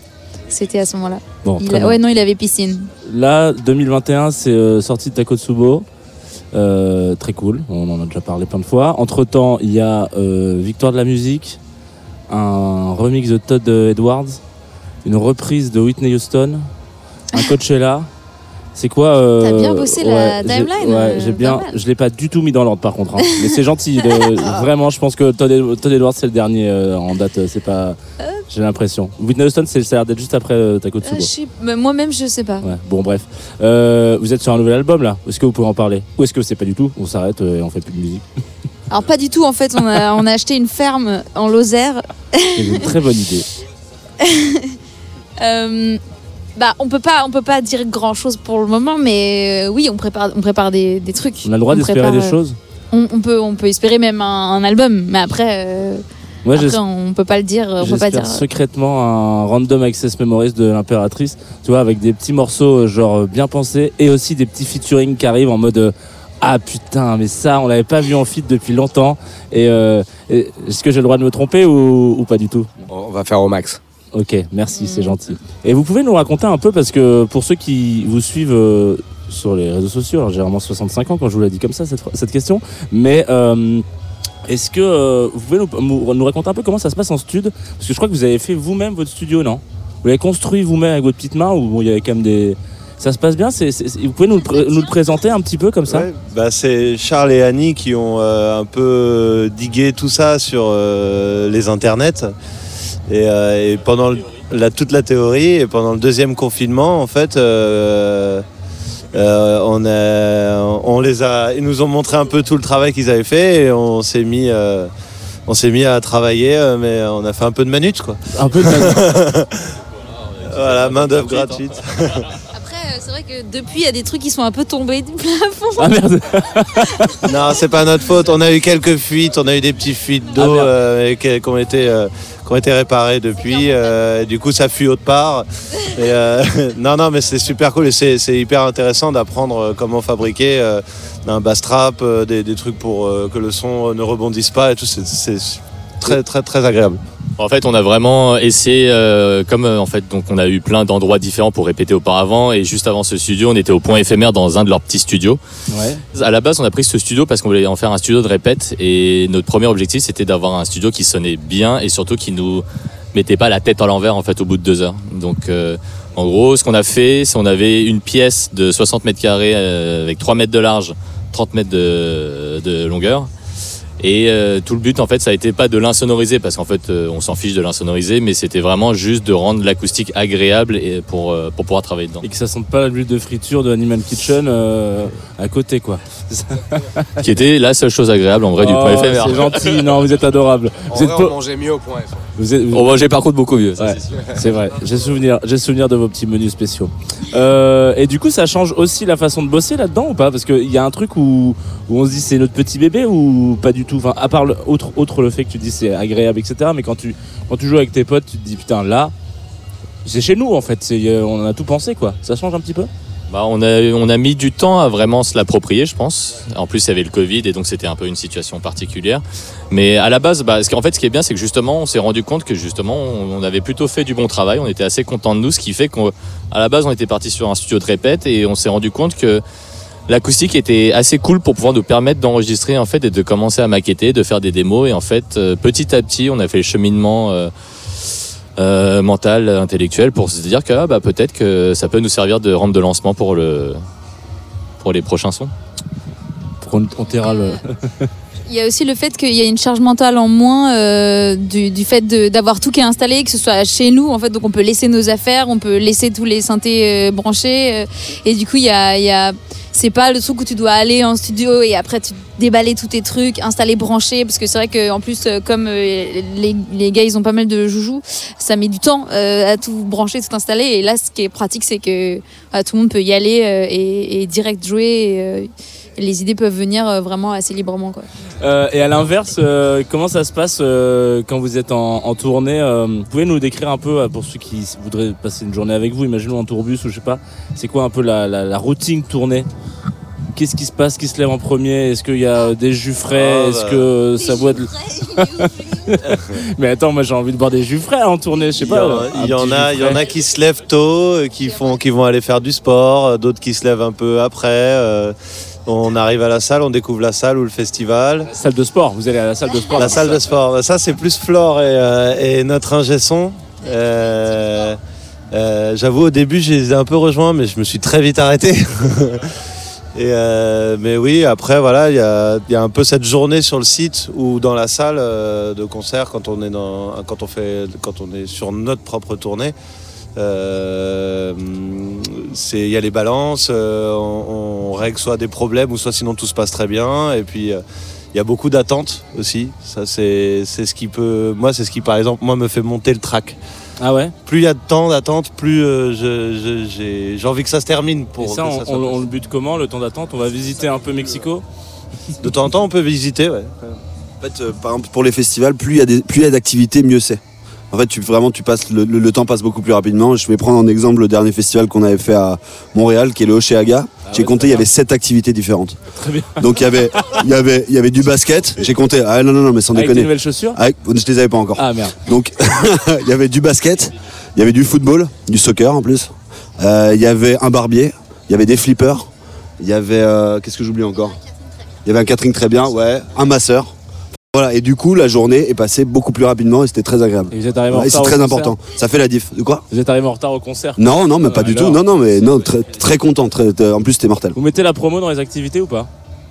C'était à ce moment-là. Bon, Il a-. Ouais, non, il avait piscine. Là, 2021, c'est euh, sorti de Takotsubo. Euh, très cool, on en a déjà parlé plein de fois. Entre temps, il y a euh, Victoire de la musique, un remix de Todd Edwards, une reprise de Whitney Houston, un Coachella. C'est quoi euh, T'as bien bossé la timeline, Ouais, j'ai bien. Je l'ai pas du tout mis dans l'ordre par contre. hein. Mais c'est gentil. de- vraiment, je pense que Todd, Ed- Todd Edwards c'est le dernier euh, en date. C'est pas. J'ai l'impression. Whitney Houston, c'est- ça a l'air d'être juste après euh, Euh, Takotsubo. mais Moi-même, je sais pas. Ouais, bon bref. Euh, vous êtes sur un nouvel album là Est-ce que vous pouvez en parler? Ou est-ce que c'est pas du tout? On s'arrête euh, et on fait plus de musique Alors pas du tout en fait, on a, on a acheté une ferme en Lozère. C'est une très bonne idée. Euh, bah on peut pas on peut pas dire grand chose pour le moment, mais euh, oui on prépare on prépare des, des trucs. On a le droit d'espérer des euh, choses? On, on peut on peut espérer même un, un album, mais après, euh, Moi, après on peut pas le dire. On peut pas dire. secrètement un random access memories de l'impératrice, tu vois, avec des petits morceaux euh, genre euh, bien pensés et aussi des petits featuring qui arrivent en mode euh, ah putain, mais ça on l'avait pas vu en feat depuis longtemps. Et, euh, et est-ce que j'ai le droit de me tromper ou, ou pas du tout? On va faire au max. Ok, merci, c'est gentil. Et vous pouvez nous raconter un peu parce que pour ceux qui vous suivent euh, sur les réseaux sociaux, j'ai vraiment 65 ans quand je vous l'ai dit comme ça cette, cette question, mais euh, est-ce que euh, vous pouvez nous, raconter un peu comment ça se passe en studio? Parce que je crois que vous avez fait vous-même votre studio, non? Vous l'avez construit vous-même avec votre petite main ou bon, il y avait quand même des... Ça se passe bien? Vous pouvez nous le, présenter un petit peu comme ça? Bah c'est Charles et Annie qui ont euh, un peu digué tout ça sur euh, les internets. Et, pendant la, toute la théorie, et pendant le deuxième confinement, en fait, euh, on, a, on les a, ils nous ont montré un peu tout le travail qu'ils avaient fait et on s'est mis, euh, on s'est mis à travailler, euh, mais on a fait un peu de manute, quoi. Un peu de Voilà, main d'œuvre gratuite. Après euh, c'est vrai que depuis il y a des trucs qui sont un peu tombés du plafond. Ah merde Non, c'est pas notre faute. On a eu quelques fuites, on a eu des petites fuites d'eau euh, qui, qui ont été, euh, qui ont été réparées depuis. euh, et du coup, ça fuit autre part. Et, euh, non, non, mais c'est super cool et c'est hyper intéressant d'apprendre euh, comment fabriquer euh, un bass trap, des, des trucs pour que le son ne rebondisse pas et tout. C'est- C'est très, très, très agréable. En fait, on a vraiment essayé, euh, comme euh, en fait, donc on a eu plein d'endroits différents pour répéter auparavant, et juste avant ce studio, on était au point éphémère dans un de leurs petits studios. Ouais. À la base, on a pris ce studio parce qu'on voulait en faire un studio de répète, et notre premier objectif, c'était d'avoir un studio qui sonnait bien et surtout qui nous mettait pas la tête à l'envers en fait au bout de deux heures. Donc, euh, en gros, ce qu'on a fait, c'est on avait une pièce de 60 mètres carrés avec 3 mètres de large, 30 mètres de, de longueur. Et euh, tout le but, en fait, ça a été pas de l'insonoriser, parce qu'en fait, euh, on s'en fiche de l'insonoriser, mais c'était vraiment juste de rendre l'acoustique agréable et pour, euh, pour pouvoir travailler dedans. Et que ça sente pas l'huile de friture de Animal Kitchen euh, à côté quoi. Qui était la seule chose agréable en vrai du Oh, point éphémère. C'est gentil, non, vous êtes adorable. En Vous êtes vrai, pas- on mangeait mieux au point F. vous êtes- vous- On mangeait par contre beaucoup mieux. Ouais, c'est vrai. J'ai souvenir, j'ai souvenir de vos petits menus spéciaux. Euh, et du coup, ça change aussi la façon de bosser là-dedans ou pas? Parce qu'il y a un truc où, où on se dit c'est notre petit bébé ou pas du tout? Enfin, à part le, autre, autre le fait que tu dis c'est agréable, etc. Mais quand tu, quand tu joues avec tes potes, tu te dis putain là, c'est chez nous en fait. Euh, on a tout pensé quoi. Ça change un petit peu? Bah, on, a, on a mis du temps à vraiment se l'approprier, je pense. En plus, il y avait le Covid et donc c'était un peu une situation particulière. Mais à la base, bah, ce qui- en fait, ce qui est bien, c'est que justement, on s'est rendu compte que justement, on, on avait plutôt fait du bon travail. On était assez content de nous, ce qui fait qu'à la base, on était parti sur un studio de répète et on s'est rendu compte que l'acoustique était assez cool pour pouvoir nous permettre d'enregistrer en fait et de commencer à maqueter, de faire des démos. Et en fait, euh, petit à petit, on a fait le cheminement. euh, euh, mental, intellectuel, pour se dire que ah, bah, peut-être que ça peut nous servir de rampe de lancement pour, le, pour les prochains sons. Pour on, on le- Il y a aussi le fait qu'il y a une charge mentale en moins euh, du, fait d'avoir tout qui est installé, que ce soit chez nous, en fait, donc on peut laisser nos affaires, on peut laisser tous les synthés euh, branchés, euh, et du coup, il y a, c'est pas le truc où tu dois aller en studio et après tu déballer tous tes trucs, installer, brancher, parce que c'est vrai qu'en plus, euh, comme les, gars, ils ont pas mal de joujoux, ça met du temps à tout brancher, tout installer, et là, ce qui est pratique, c'est que voilà, tout le monde peut y aller et, direct jouer, les idées peuvent venir euh, vraiment assez librement, quoi. Euh, et à l'inverse, euh, comment ça se passe euh, quand vous êtes en, en tournée euh, Vous pouvez nous décrire un peu, pour ceux qui voudraient passer une journée avec vous, imaginons en tourbus ou je sais pas, c'est quoi un peu la, la, la routine tournée? Qu'est-ce qui se passe Qui se lève en premier? Est-ce qu'il y a des jus frais? Ah, Est-ce bah. que ça boit de... Mais attends, moi j'ai envie de boire des jus frais en tournée, je sais Il y, pas. il y en a, jus il y en frais. a qui se lèvent tôt, qui, font, qui vont aller faire du sport, d'autres qui se lèvent un peu après. euh, on arrive à la salle, on découvre la salle ou le festival. Salle de sport, vous allez à la salle de sport. La salle de sport, ça c'est plus Flore et, euh, et notre ingé son. Euh, euh, J'avoue au début je les ai un peu rejoints mais je me suis très vite arrêté. Et mais oui, après voilà, il y a, il y a un peu cette journée sur le site ou dans la salle de concert quand on est dans, quand on fait, quand on est sur notre propre tournée. Euh, il y a les balances, euh, on, on règle soit des problèmes ou soit sinon tout se passe très bien. Et puis euh, il y a beaucoup d'attentes aussi. Ça c'est c'est ce qui peut, moi c'est ce qui par exemple moi me fait monter le track. Ah ouais? Plus il y a de temps d'attente, plus euh, je- je- j'ai j'ai envie que ça se termine pour Et ça, que on, ça soit on- possible. on le bute comment, le temps d'attente? On va visiter un peu Mexico? De temps en temps, on peut visiter, ouais. En fait, euh, par exemple, pour les festivals, plus il y a des- plus il y a d'activités, mieux c'est. En fait, tu, vraiment, tu passes, le, le- le temps passe beaucoup plus rapidement. Je vais prendre en exemple le dernier festival qu'on avait fait à Montréal, qui est le Oceaga. J'ai ouais, compté, il y avait sept activités différentes. Très bien. Donc il y avait, il y avait, il y avait du basket. J'ai compté. Ah non non non, mais sans Avec des déconner. nouvelles chaussures Avec- je les avais pas encore. Ah merde. Donc il y avait du basket, il y avait du football, du soccer en plus. Euh, Il y avait un barbier, il y avait des flippers, il y avait euh, qu'est-ce que j'oublie encore? Il y avait un catering très bien, ouais, un masseur. Voilà, et du coup la journée est passée beaucoup plus rapidement et c'était très agréable. Et vous êtes arrivé en Ouais, c'est retard au très concert important. Ça fait la diff. De quoi? Vous êtes arrivé en retard au concert Non, non, mais pas Ah, du alors tout. Non, non, mais non, très, très content. Très, en plus, c'était mortel. Vous mettez la promo dans les activités ou pas?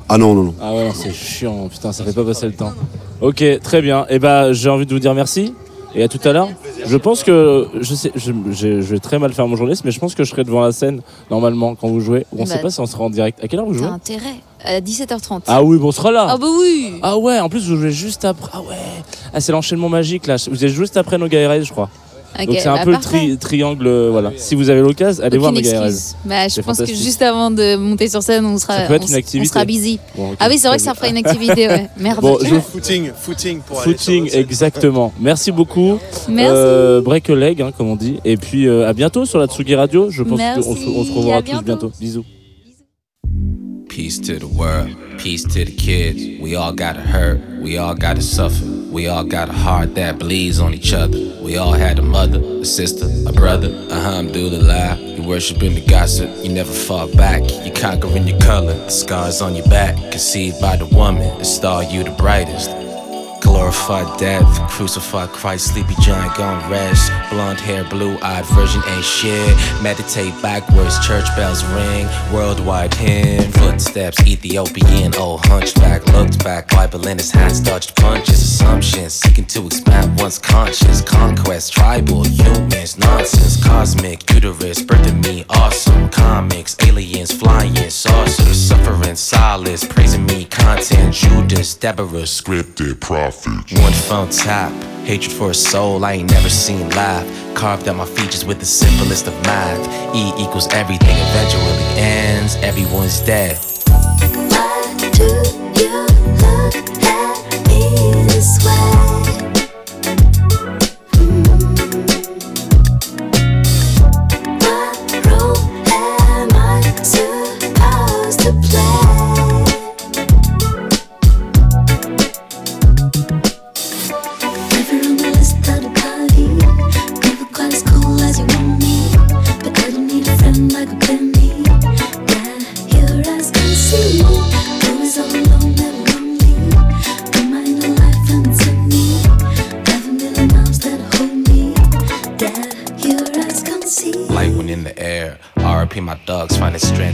Ah non, non, non. Ah ouais, c'est chiant, putain, ça fait pas passer le temps. Ok, très bien. Et bah, j'ai envie de vous dire merci. Et à tout à l'heure. Je pense que je sais, je, je- je vais très mal faire mon journaliste, mais je pense que je serai devant la scène normalement quand vous jouez. On Bah, sait pas si on sera en direct. À quelle heure vous jouez T'as intérêt. À 17h30. Ah oui, bon, on sera là. Ah bah oui. Ah ouais, en plus vous jouez juste après. Ah ouais. Ah c'est l'enchaînement magique là. Vous êtes juste après No Erez, je crois. Donc c'est un bah, peu le tri- triangle. voilà. Si vous avez l'occasion, allez voir Aucune Erez. excuse. Bah, je pense que juste avant de monter sur scène, on sera, on, sera busy. Bon, ah oui, c'est vrai que ça fera une activité, ouais. Merde. Bon, je Footing, footing pour aller Footing, exactement. Merci beaucoup. Merci. Euh, break a leg, hein, comme on dit. Et puis euh, à bientôt sur la Tsugi Radio. Je pense qu'on se, se revoit à tous bientôt. Bisous. Peace to the world, peace to the kids. We all gotta hurt, we all gotta suffer. We all got a heart that bleeds on each other. We all had a mother, a sister, a brother. Uh-huh, Alhamdulillah, you worshiping the gossip. You never fall back, you conquering your color. The scars on your back, conceived by the woman. The star you the brightest. Glorified death, crucified Christ, sleepy giant gone rest. Blonde hair, blue eyed virgin ain't shit. Meditate backwards, church bells ring. Worldwide hymn, footsteps, Ethiopian, old hunchback. Looked back, Bible in his hands, dodged punches. Assumptions, seeking to expand one's conscience. Conquest, tribal, humans, nonsense. Cosmic, uterus, birthing me, awesome. Comics, aliens, flying, saucers. Suffering, solace, praising me, content. Judas, Deborah, scripted, prophet. One phone tap, hatred for a soul I ain't never seen live. Carved out my features with the simplest of math. E equals everything eventually ends, everyone's dead. Light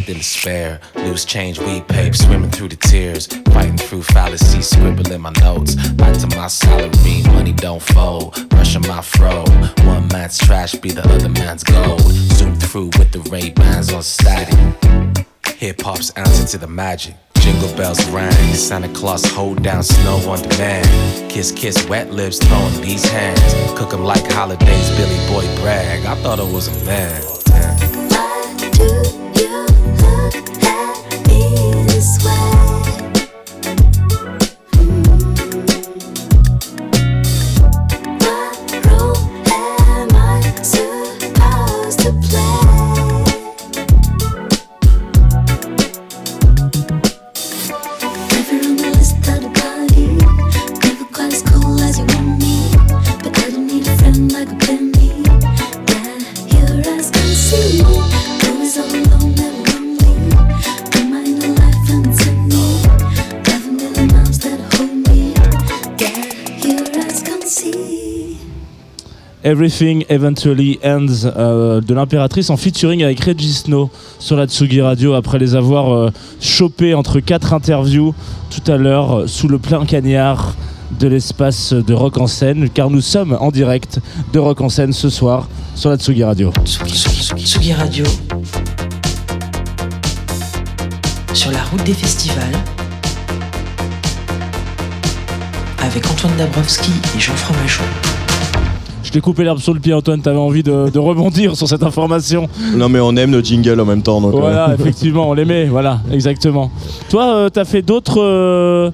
in despair. Loose change, weed pape, swimming through the tears. Fighting through fallacy, scribbling my notes. Back to my salary, money don't fold. Brushing my fro. One man's trash be the other man's gold. Zoom through with the Ray Bans on static. Hip hop's answer to the magic. Jingle bells rang, Santa Claus hold down snow on demand. Kiss, kiss, wet lips, throwing these hands. Cook 'em like holidays, Billy Boy brag. I thought I was a man. Everything Eventually Ends euh, de l'impératrice en featuring avec Reggie Snow sur la Tsugi Radio après les avoir euh, chopés entre quatre interviews tout à l'heure euh, sous le plein cagnard de l'espace de Rock en scène car nous sommes en direct de Rock en scène ce soir sur la Tsugi Radio. Tsugi, Radio. Sur la route des festivals. Avec Antoine Dabrowski et Jean Fromageau. Je t'ai coupé l'herbe sur le pied Antoine, t'avais envie de, de rebondir sur cette information. Non, mais on aime nos jingles en même temps. Donc, euh, Voilà, effectivement, on l'aimait, voilà, exactement. Toi, euh, t'as fait d'autres euh,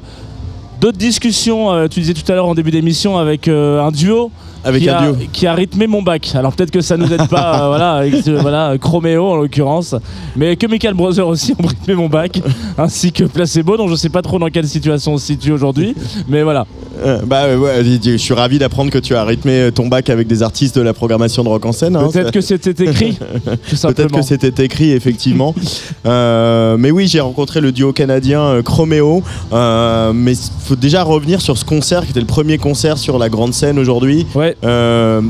d'autres discussions, tu disais tout à l'heure en début d'émission, avec un duo. Avec qui un a, duo. qui a rythmé mon bac. Alors peut-être que ça nous aide pas, euh, voilà, avec ce- voilà, Chroméo en l'occurrence, mais que Michael Brother aussi ont rythmé mon bac, ainsi que Placebo, dont je sais pas trop dans quelle situation on se situe aujourd'hui, mais voilà. Euh, bah euh, ouais, je suis ravi d'apprendre que tu as rythmé ton bac avec des artistes de la programmation de rock en scène. hein. Peut-être que c'était écrit, Peut-être que c'était écrit effectivement. Euh, mais oui, j'ai rencontré le duo canadien euh, Chroméo. Euh, mais il faut déjà revenir sur ce concert qui était le premier concert sur la grande scène aujourd'hui. Ouais. Euh,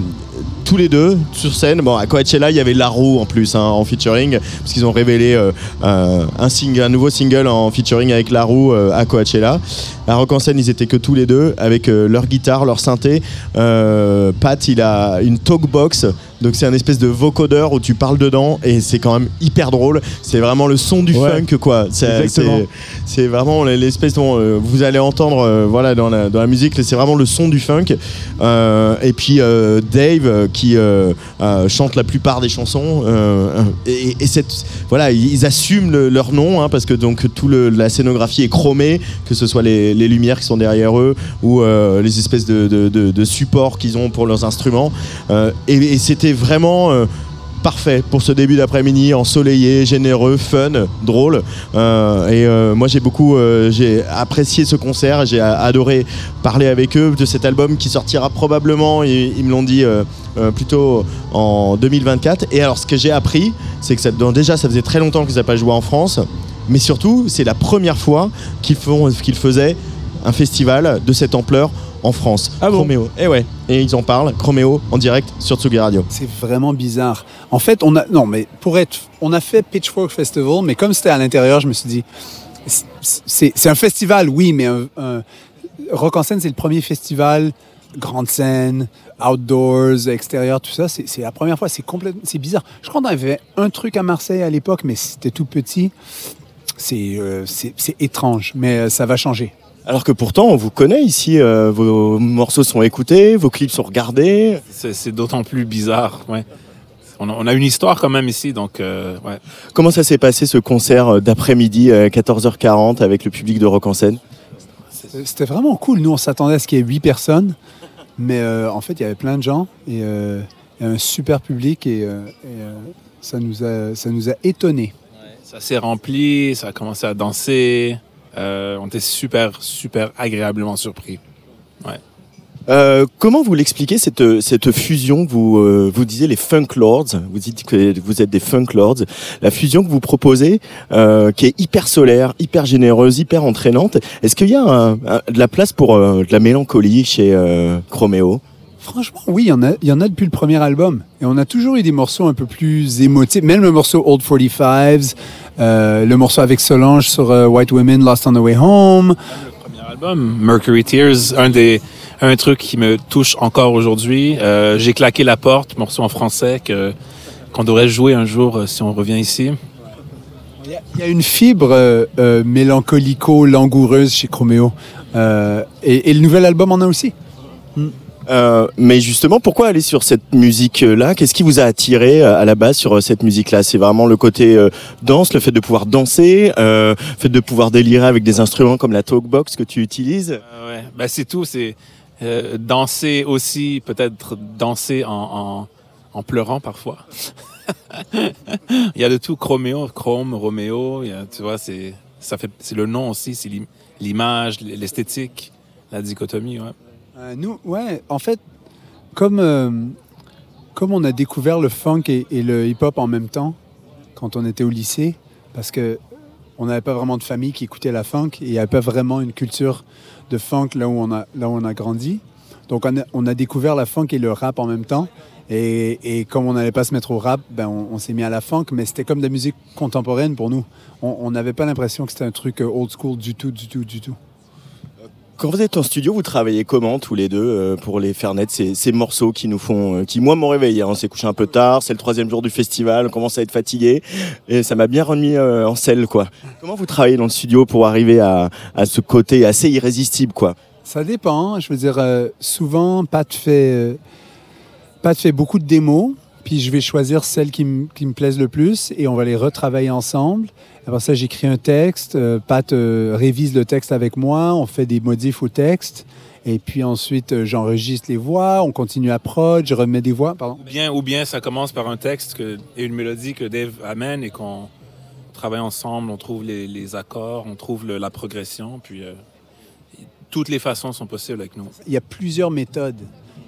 tous les deux sur scène. Bon, à Coachella, il y avait Larue en plus hein, en featuring, parce qu'ils ont révélé euh, euh, un, single, un nouveau single en featuring avec Larue euh, à Coachella. À Rock en scène, ils étaient que tous les deux avec euh, leur guitare, leur synthé. Pat, il a une talkbox. Donc c'est un espèce de vocodeur où tu parles dedans et c'est quand même hyper drôle. C'est vraiment le son du Ouais. funk quoi. C'est- vraiment l'espèce dont vous allez entendre voilà dans la, dans la musique. C'est vraiment le son du funk. Et puis Dave qui euh, euh, chante la plupart des chansons. euh, et, et cette, voilà, ils assument le- leur nom hein, parce que donc tout la scénographie est chromée, que ce soit les, lumières qui sont derrière eux ou les espèces de, supports qu'ils ont pour leurs instruments. Et c'était vraiment parfait pour ce début d'après-midi, ensoleillé, généreux, fun, drôle. Et moi j'ai beaucoup j'ai apprécié ce concert, j'ai adoré parler avec eux de cet album qui sortira probablement, ils me l'ont dit euh, plutôt en 2024. Et alors ce que j'ai appris, c'est que ça, donc, déjà ça faisait très longtemps qu'ils n'avaient pas joué en France, mais surtout c'est la première fois qu'ils font qu'ils faisaient un festival de cette ampleur en France. Ah bon Chroméo. Et ouais, et ils en parlent, Chroméo en direct sur Tsugi Radio. C'est vraiment bizarre. En fait, on a non, mais pour être, on a fait Pitchfork Festival, mais comme c'était à l'intérieur, je me suis dit, c'est c'est un festival, oui, mais un, un- Rock en scène, c'est le premier festival, grande scène, outdoors, extérieur, tout ça. C'est la première fois. C'est complètement, c'est bizarre. Je crois qu'on avait un truc à Marseille à l'époque, mais c'était tout petit. C'est euh, c'est c'est étrange, mais euh, ça va changer. Alors que pourtant, on vous connaît ici, euh, vos morceaux sont écoutés, vos clips sont regardés. C'est d'autant plus bizarre, ouais. On a, on a une histoire quand même ici, donc euh, ouais. Comment ça s'est passé ce concert d'après-midi, euh, 14h40, avec le public de Rock en scène? C'était vraiment cool. Nous, on s'attendait à ce qu'il y ait huit personnes, mais euh, en fait, il y avait plein de gens et euh, un super public et, euh, ça nous a a étonnés. Ça s'est rempli, ça a commencé à danser. On était super, super agréablement surpris. Euh, comment vous l'expliquez cette, cette fusion vous, euh, vous disiez les Funk Lords, vous dites que vous êtes des Funk Lords, la fusion que vous proposez euh, qui est hyper solaire, hyper généreuse, hyper entraînante, est-ce qu'il y a un- un- de la place pour euh, de la mélancolie chez euh, Chroméo Franchement, oui, il y, en a, il y en a depuis le premier album. Et on a toujours eu des morceaux un peu plus émotifs. Même le morceau Old 45s, euh, le morceau avec Solange sur euh, White Women Lost on the Way Home. Premier album, Mercury Tears, un des un truc qui me touche encore aujourd'hui. Euh, J'ai claqué la porte, morceau en français que qu'on devrait jouer un jour euh, si on revient ici. Il y a- il y a une fibre euh, mélancolico-langoureuse chez Chroméo. Euh, et, et le nouvel album en a aussi. Euh, mais justement, pourquoi aller sur cette musique-là? Qu'est-ce qui vous a attiré à la base sur cette musique-là? C'est vraiment le côté euh, danse, le fait de pouvoir danser, euh, le fait de pouvoir délirer avec des instruments comme la talkbox que tu utilises? Euh, ouais. Ben, c'est tout. C'est euh, danser aussi, peut-être danser en, en, pleurant parfois. il y a de tout. Chroméo, Chrome, a- tu vois, c'est ça fait c'est le nom aussi, c'est l'im- l'image, l'esthétique, la dichotomie. Ouais. Euh, nous, ouais, en fait, comme, euh, comme on a découvert le funk et, et le hip-hop en même temps, quand on était au lycée, parce que on n'avait pas vraiment de famille qui écoutait la funk et il n'y avait pas vraiment une culture de funk là où on a, là où on a grandi. Donc on a, découvert la funk et le rap en même temps. Et, et comme on n'allait pas se mettre au rap, ben on, on s'est mis à la funk, mais c'était comme de la musique contemporaine pour nous. On on n'avait pas l'impression que c'était un truc euh, old school du tout, du tout, du tout. Quand vous êtes en studio, vous travaillez comment tous les deux euh, pour les faire naître ces, morceaux qui nous font, euh, qui moi m'ont réveillé. hein. On s'est couché un peu tard, c'est le troisième jour du festival, on commence à être fatigué et ça m'a bien remis euh, en selle quoi. Comment vous travaillez dans le studio pour arriver à, ce côté assez irrésistible quoi? Ça dépend. Je veux dire, souvent, Pat fait, fait beaucoup de démos, puis je vais choisir celles qui me plaisent le plus et on va les retravailler ensemble. Après ça, j'écris un texte. euh, Pat euh, révise le texte avec moi. On fait des modifs au texte. Et puis ensuite, euh, j'enregistre les voix. On continue à prod. Je remets des voix. Pardon. Ou bien, ou bien ça commence par un texte que, et une mélodie que Dave amène et qu'on travaille ensemble, on trouve les, les accords, on trouve le- la progression, puis euh, toutes les façons sont possibles avec nous. il y a plusieurs méthodes.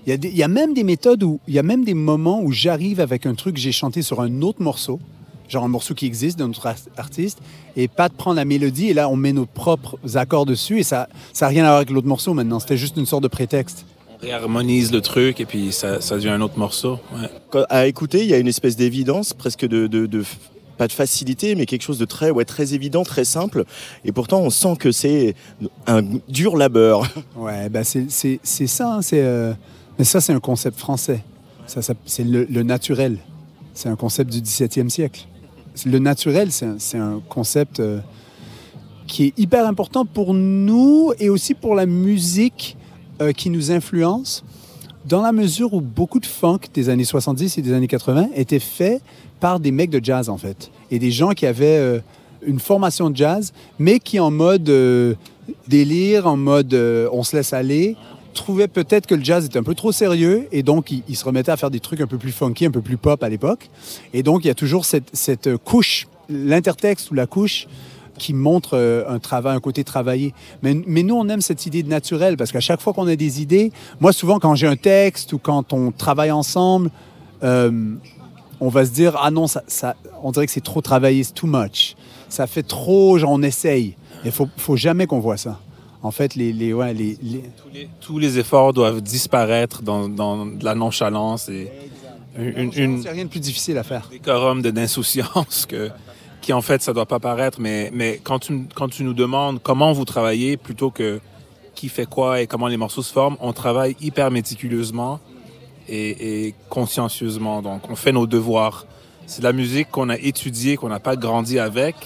Il y a, des- il y a même des méthodes où il y a même des moments où j'arrive avec un truc que j'ai chanté sur un autre morceau, genre un morceau qui existe d'un autre ar- artiste, et Pat prend la mélodie et là on met nos propres accords dessus et ça ça n'a rien à voir avec l'autre morceau maintenant. C'était juste une sorte de prétexte. On réharmonise le truc et puis ça, ça devient un autre morceau. ouais. Quand- À écouter, il y a une espèce d'évidence, presque de, de- de- pas de facilité, mais quelque chose de très, ouais, très évident, très simple. Et pourtant, on sent que c'est un dur labeur. Ouais, ben c'est c'est- c'est ça. hein, c'est euh, mais ça c'est un concept français. Ça, ça- c'est le, le naturel. C'est un concept du 17e siècle. Le naturel, c'est un, concept euh, qui est hyper important pour nous et aussi pour la musique euh, qui nous influence, dans la mesure où beaucoup de funk des années 70 et des années 80 étaient faits par des mecs de jazz, en fait. Et des gens qui avaient euh, une formation de jazz, mais qui en mode délire, en mode on se laisse aller, trouvaient peut-être que le jazz était un peu trop sérieux et donc ils se remettaient à faire des trucs un peu plus funky, un peu plus pop à l'époque. Et donc il y a toujours cette, cette couche, l'intertexte ou la couche qui montre euh, un travail, un côté travaillé. Mais, mais nous, on aime cette idée de naturel parce qu'à chaque fois qu'on a des idées, moi, souvent, quand j'ai un texte ou quand on travaille ensemble, euh, on va se dire Ah non, ça, ça- on dirait que c'est trop travaillé, c'est too much. Ça fait trop, genre, on essaye. Il faut, faut jamais qu'on voit ça. En fait, les, les, ouais, les, les- Tous les, tous les efforts doivent disparaître dans, dans de la nonchalance et une, une, c'est rien de plus difficile à faire. décorum de- d'insouciance que, qui en fait ça doit pas paraître. Mais, mais quand, tu, quand tu nous demandes comment vous travaillez plutôt que qui fait quoi et comment les morceaux se forment on travaille hyper méticuleusement et, et consciencieusement. Donc on fait nos devoirs. C'est de la musique qu'on a étudiée qu'on n'a pas grandi avec.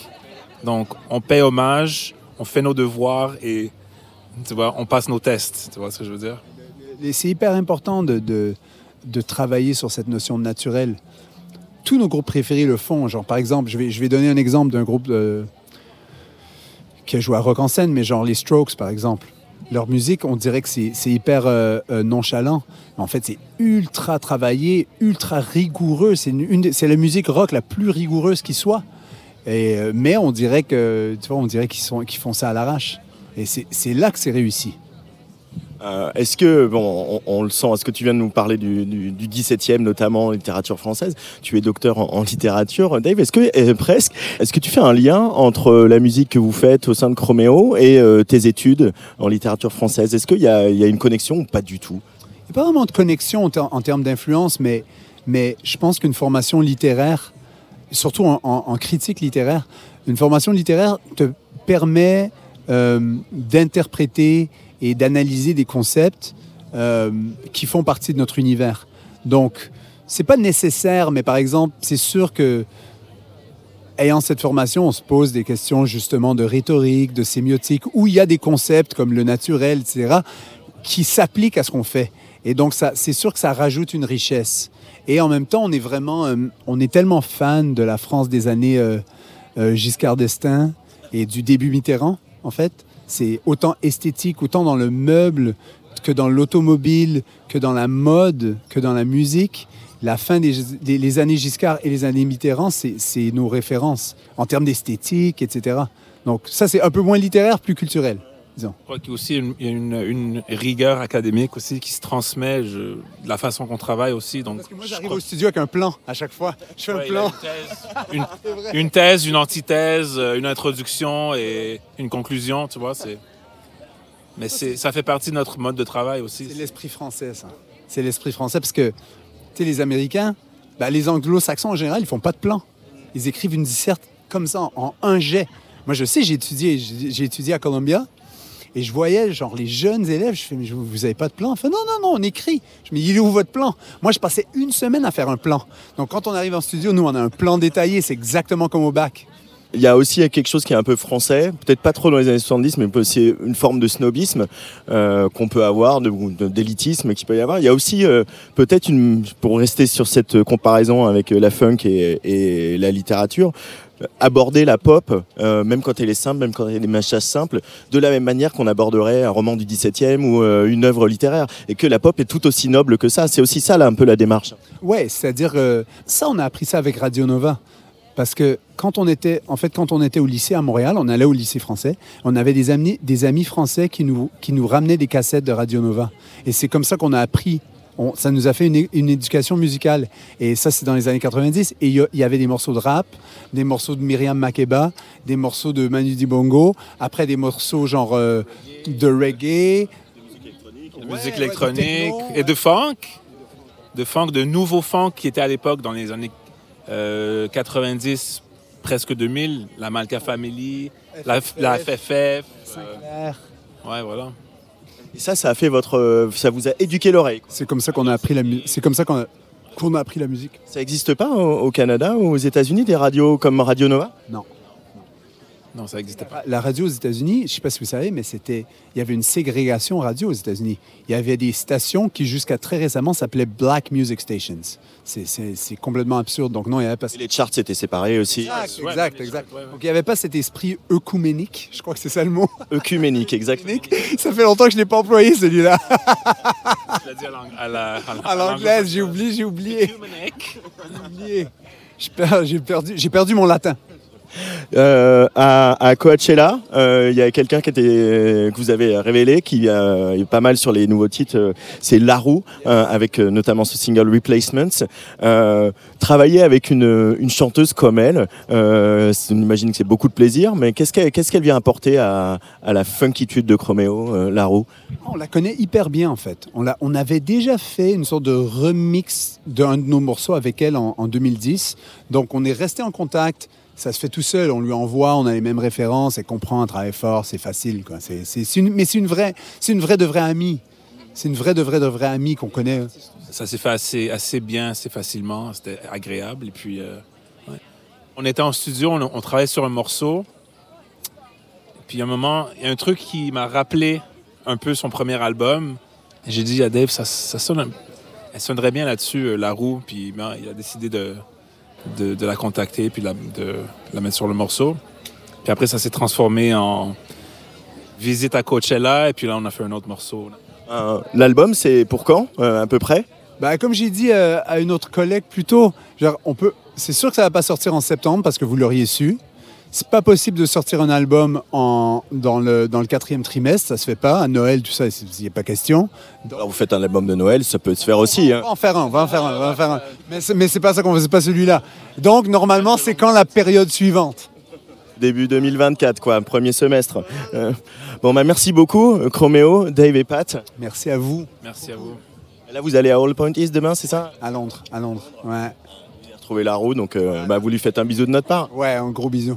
Donc on paie hommage on fait nos devoirs et tu vois on passe nos tests tu vois ce que je veux dire? C'est hyper important de, travailler sur cette notion de naturel. Tous nos groupes préférés le font. Genre, par exemple, je vais, donner un exemple d'un groupe de- qui a joué à Rock en scène, mais genre les Strokes, par exemple. Leur musique, on dirait que c'est hyper euh, euh, nonchalant. En fait, c'est ultra travaillé, ultra rigoureux. C'est la musique rock la plus rigoureuse qui soit. Euh, mais on dirait que, tu qu'ils font ça à l'arrache. Et c'est là que c'est réussi. Euh, est-ce que, bon, on, on le sent, est-ce que tu viens de nous parler du, du, du 17e, notamment en littérature française? Tu es docteur en, en littérature. Dave, est-ce que, euh, presque, est-ce que tu fais un lien entre la musique que vous faites au sein de Chroméo et euh, tes études en littérature française? Est-ce qu'il y a, il y a une connexion ou pas du tout? Il n'y a pas vraiment de connexion en, ter- en termes d'influence, mais, mais je pense qu'une formation littéraire, surtout en, en- critique littéraire, une formation littéraire te permet euh, d'interpréter et d'analyser des concepts euh, qui font partie de notre univers. Donc, c'est pas nécessaire, mais par exemple, c'est sûr que ayant cette formation, on se pose des questions justement de rhétorique, de sémiotique, où il y a des concepts comme le naturel, etc., qui s'appliquent à ce qu'on fait. Et donc, ça, c'est sûr que ça rajoute une richesse. Et en même temps, on est vraiment, euh, on est tellement fan de la France des années euh, euh, Giscard d'Estaing et du début Mitterrand, en fait. C'est autant esthétique, autant dans le meuble que dans l'automobile, que dans la mode, que dans la musique. La fin des, les années Giscard et les années Mitterrand, c'est nos références en termes d'esthétique, etc. Donc ça, c'est un peu moins littéraire, plus culturel, disons. Je crois qu'il y a aussi une, rigueur académique aussi qui se transmet je- de la façon qu'on travaille aussi. Donc, Moi, j'arrive au studio avec un plan à chaque fois. Je fais un Ouais, plan. une une thèse, une antithèse, euh, une introduction et une conclusion, tu vois. C'est... Mais c'est, ça fait partie de notre mode de travail aussi. C'est l'esprit français, ça. C'est l'esprit français parce que, tu sais, les Américains, ben, les anglo-saxons en général, ils font pas de plan. Ils écrivent une disserte comme ça, en, un jet. Moi, je sais, j'ai étudié, j'ai étudié à Columbia et je voyais, genre, les jeunes élèves, je fais, mais vous avez pas de plan? Non, non, non, on écrit. Je me dis, il est où votre plan? Moi, je passais une semaine à faire un plan. Donc, quand on arrive en studio, nous, on a un plan détaillé, c'est exactement comme au bac. Il y a aussi quelque chose qui est un peu français, peut-être pas trop dans les années 70, mais aussi une forme de snobisme euh, qu'on peut avoir, d'élitisme qu'il peut y avoir. Il y a aussi euh, peut-être une, pour rester sur cette comparaison avec la funk et, et la littérature, aborder la pop, euh, même quand elle est simple, même quand elle est des machas simples, de la même manière qu'on aborderait un roman du 17e ou euh, une œuvre littéraire. Et que la pop est tout aussi noble que ça. C'est aussi ça, là, un peu la démarche. Ouais, c'est-à-dire, euh, ça, on a appris ça avec Radio Nova. Parce que quand on était, en fait, quand on était au lycée à Montréal, on allait au lycée français, on avait des amis, des amis français qui nous, qui nous ramenaient des cassettes de Radio Nova. Et c'est comme ça qu'on a appris. On- ça nous a fait une, éducation musicale. Et ça, c'est dans les années 90. Et il y, avait des morceaux de rap, des morceaux de Myriam Makeba, des morceaux de Manu Dibango, après des morceaux genre euh, de reggae. de musique électronique et de funk, de funk, de nouveau funk qui était à l'époque dans les années euh, 90, presque 2000, la Malka Family, la, la FFF. euh, ouais, voilà. Et ça, ça a fait votre, euh, ça vous a éduqué l'oreille. C'est comme ça qu'on a appris la musique. C'est comme ça qu'on a, qu'on a appris la musique. Ça n'existe pas au, au Canada ou aux États-Unis des radios comme Radio Nova? Non. Non, ça n'existait pas. La radio aux États-Unis, je ne sais pas si vous savez, mais c'était, il y avait une ségrégation radio aux États-Unis. Il y avait des stations qui, jusqu'à très récemment, s'appelaient Black Music Stations. C'est, c'est- c'est complètement absurde. Donc non, il n'y avait pas. Les charts étaient séparés aussi. Exact, exact, exact. Donc il n'y avait pas cet esprit œcuménique. Je crois que c'est ça le mot. Œcuménique, exact. Ça fait longtemps que je ne l'ai pas employé celui-là. Je l'ai dit à l'ang- à la- à la- À l'anglaise, j'ai oublié, j'ai oublié. J'ai oublié. Perdu, j'ai perdu mon latin. Euh, à, Coachella, euh, il y a quelqu'un que vous avez révélé, qui euh, est pas mal sur les nouveaux titres, euh, c'est Larou, avec notamment ce single Replacements. Travailler avec une, chanteuse comme elle, on imagine que c'est beaucoup de plaisir, mais qu'est-ce qu'elle vient apporter à, la funkitude de Chroméo, Larou? On la connaît hyper bien en fait. On, avait déjà fait une sorte de remix d'un de nos morceaux avec elle en 2010. Donc on est resté en contact. Ça se fait tout seul. On lui envoie, on a les mêmes références. Elle comprend, elle travaille fort, c'est facile. Mais c'est une vraie, c'est une vraie de vraie amie. C'est une vraie de vraie de vraie amie qu'on connaît. Ça s'est fait assez, bien, assez facilement. C'était agréable. Et puis, euh, on était en studio, on, travaillait sur un morceau. Puis, à un moment, il y a un truc qui m'a rappelé un peu son premier album. J'ai dit à Dave, ça, sonne, un- sonnerait bien là-dessus, euh, La Roue. Puis, ben, il a décidé de, de, de la contacter, puis la- de la mettre sur le morceau. Puis après, ça s'est transformé en visite à Coachella. Et puis là, on a fait un autre morceau. Euh, L'album, c'est pour quand, euh, à peu près? Bah, comme j'ai dit euh, à une autre collègue plus tôt, genre, on peut, c'est sûr que ça va pas sortir en septembre parce que vous l'auriez su. C'est pas possible de sortir un album en, dans, le, dans le quatrième trimestre, ça se fait pas. À Noël, tout ça, il n'y a pas question. Alors vous faites un album de Noël, ça peut se faire aussi. hein. On va en faire un, on va en faire un, on va en faire un. Mais c'est, mais c'est pas ça qu'on c'est pas celui-là. Donc, normalement, c'est quand la période suivante? Début 2024, quoi, premier semestre. Euh, bon, bah, merci beaucoup, Chroméo, Dave et Pat. Merci à vous. Merci à vous. Là, vous allez à All Point East demain, c'est ça? À Londres, à Londres. Ouais. Retrouver la roue, donc euh, bah, vous lui faites un bisou de notre part. Ouais, un gros bisou.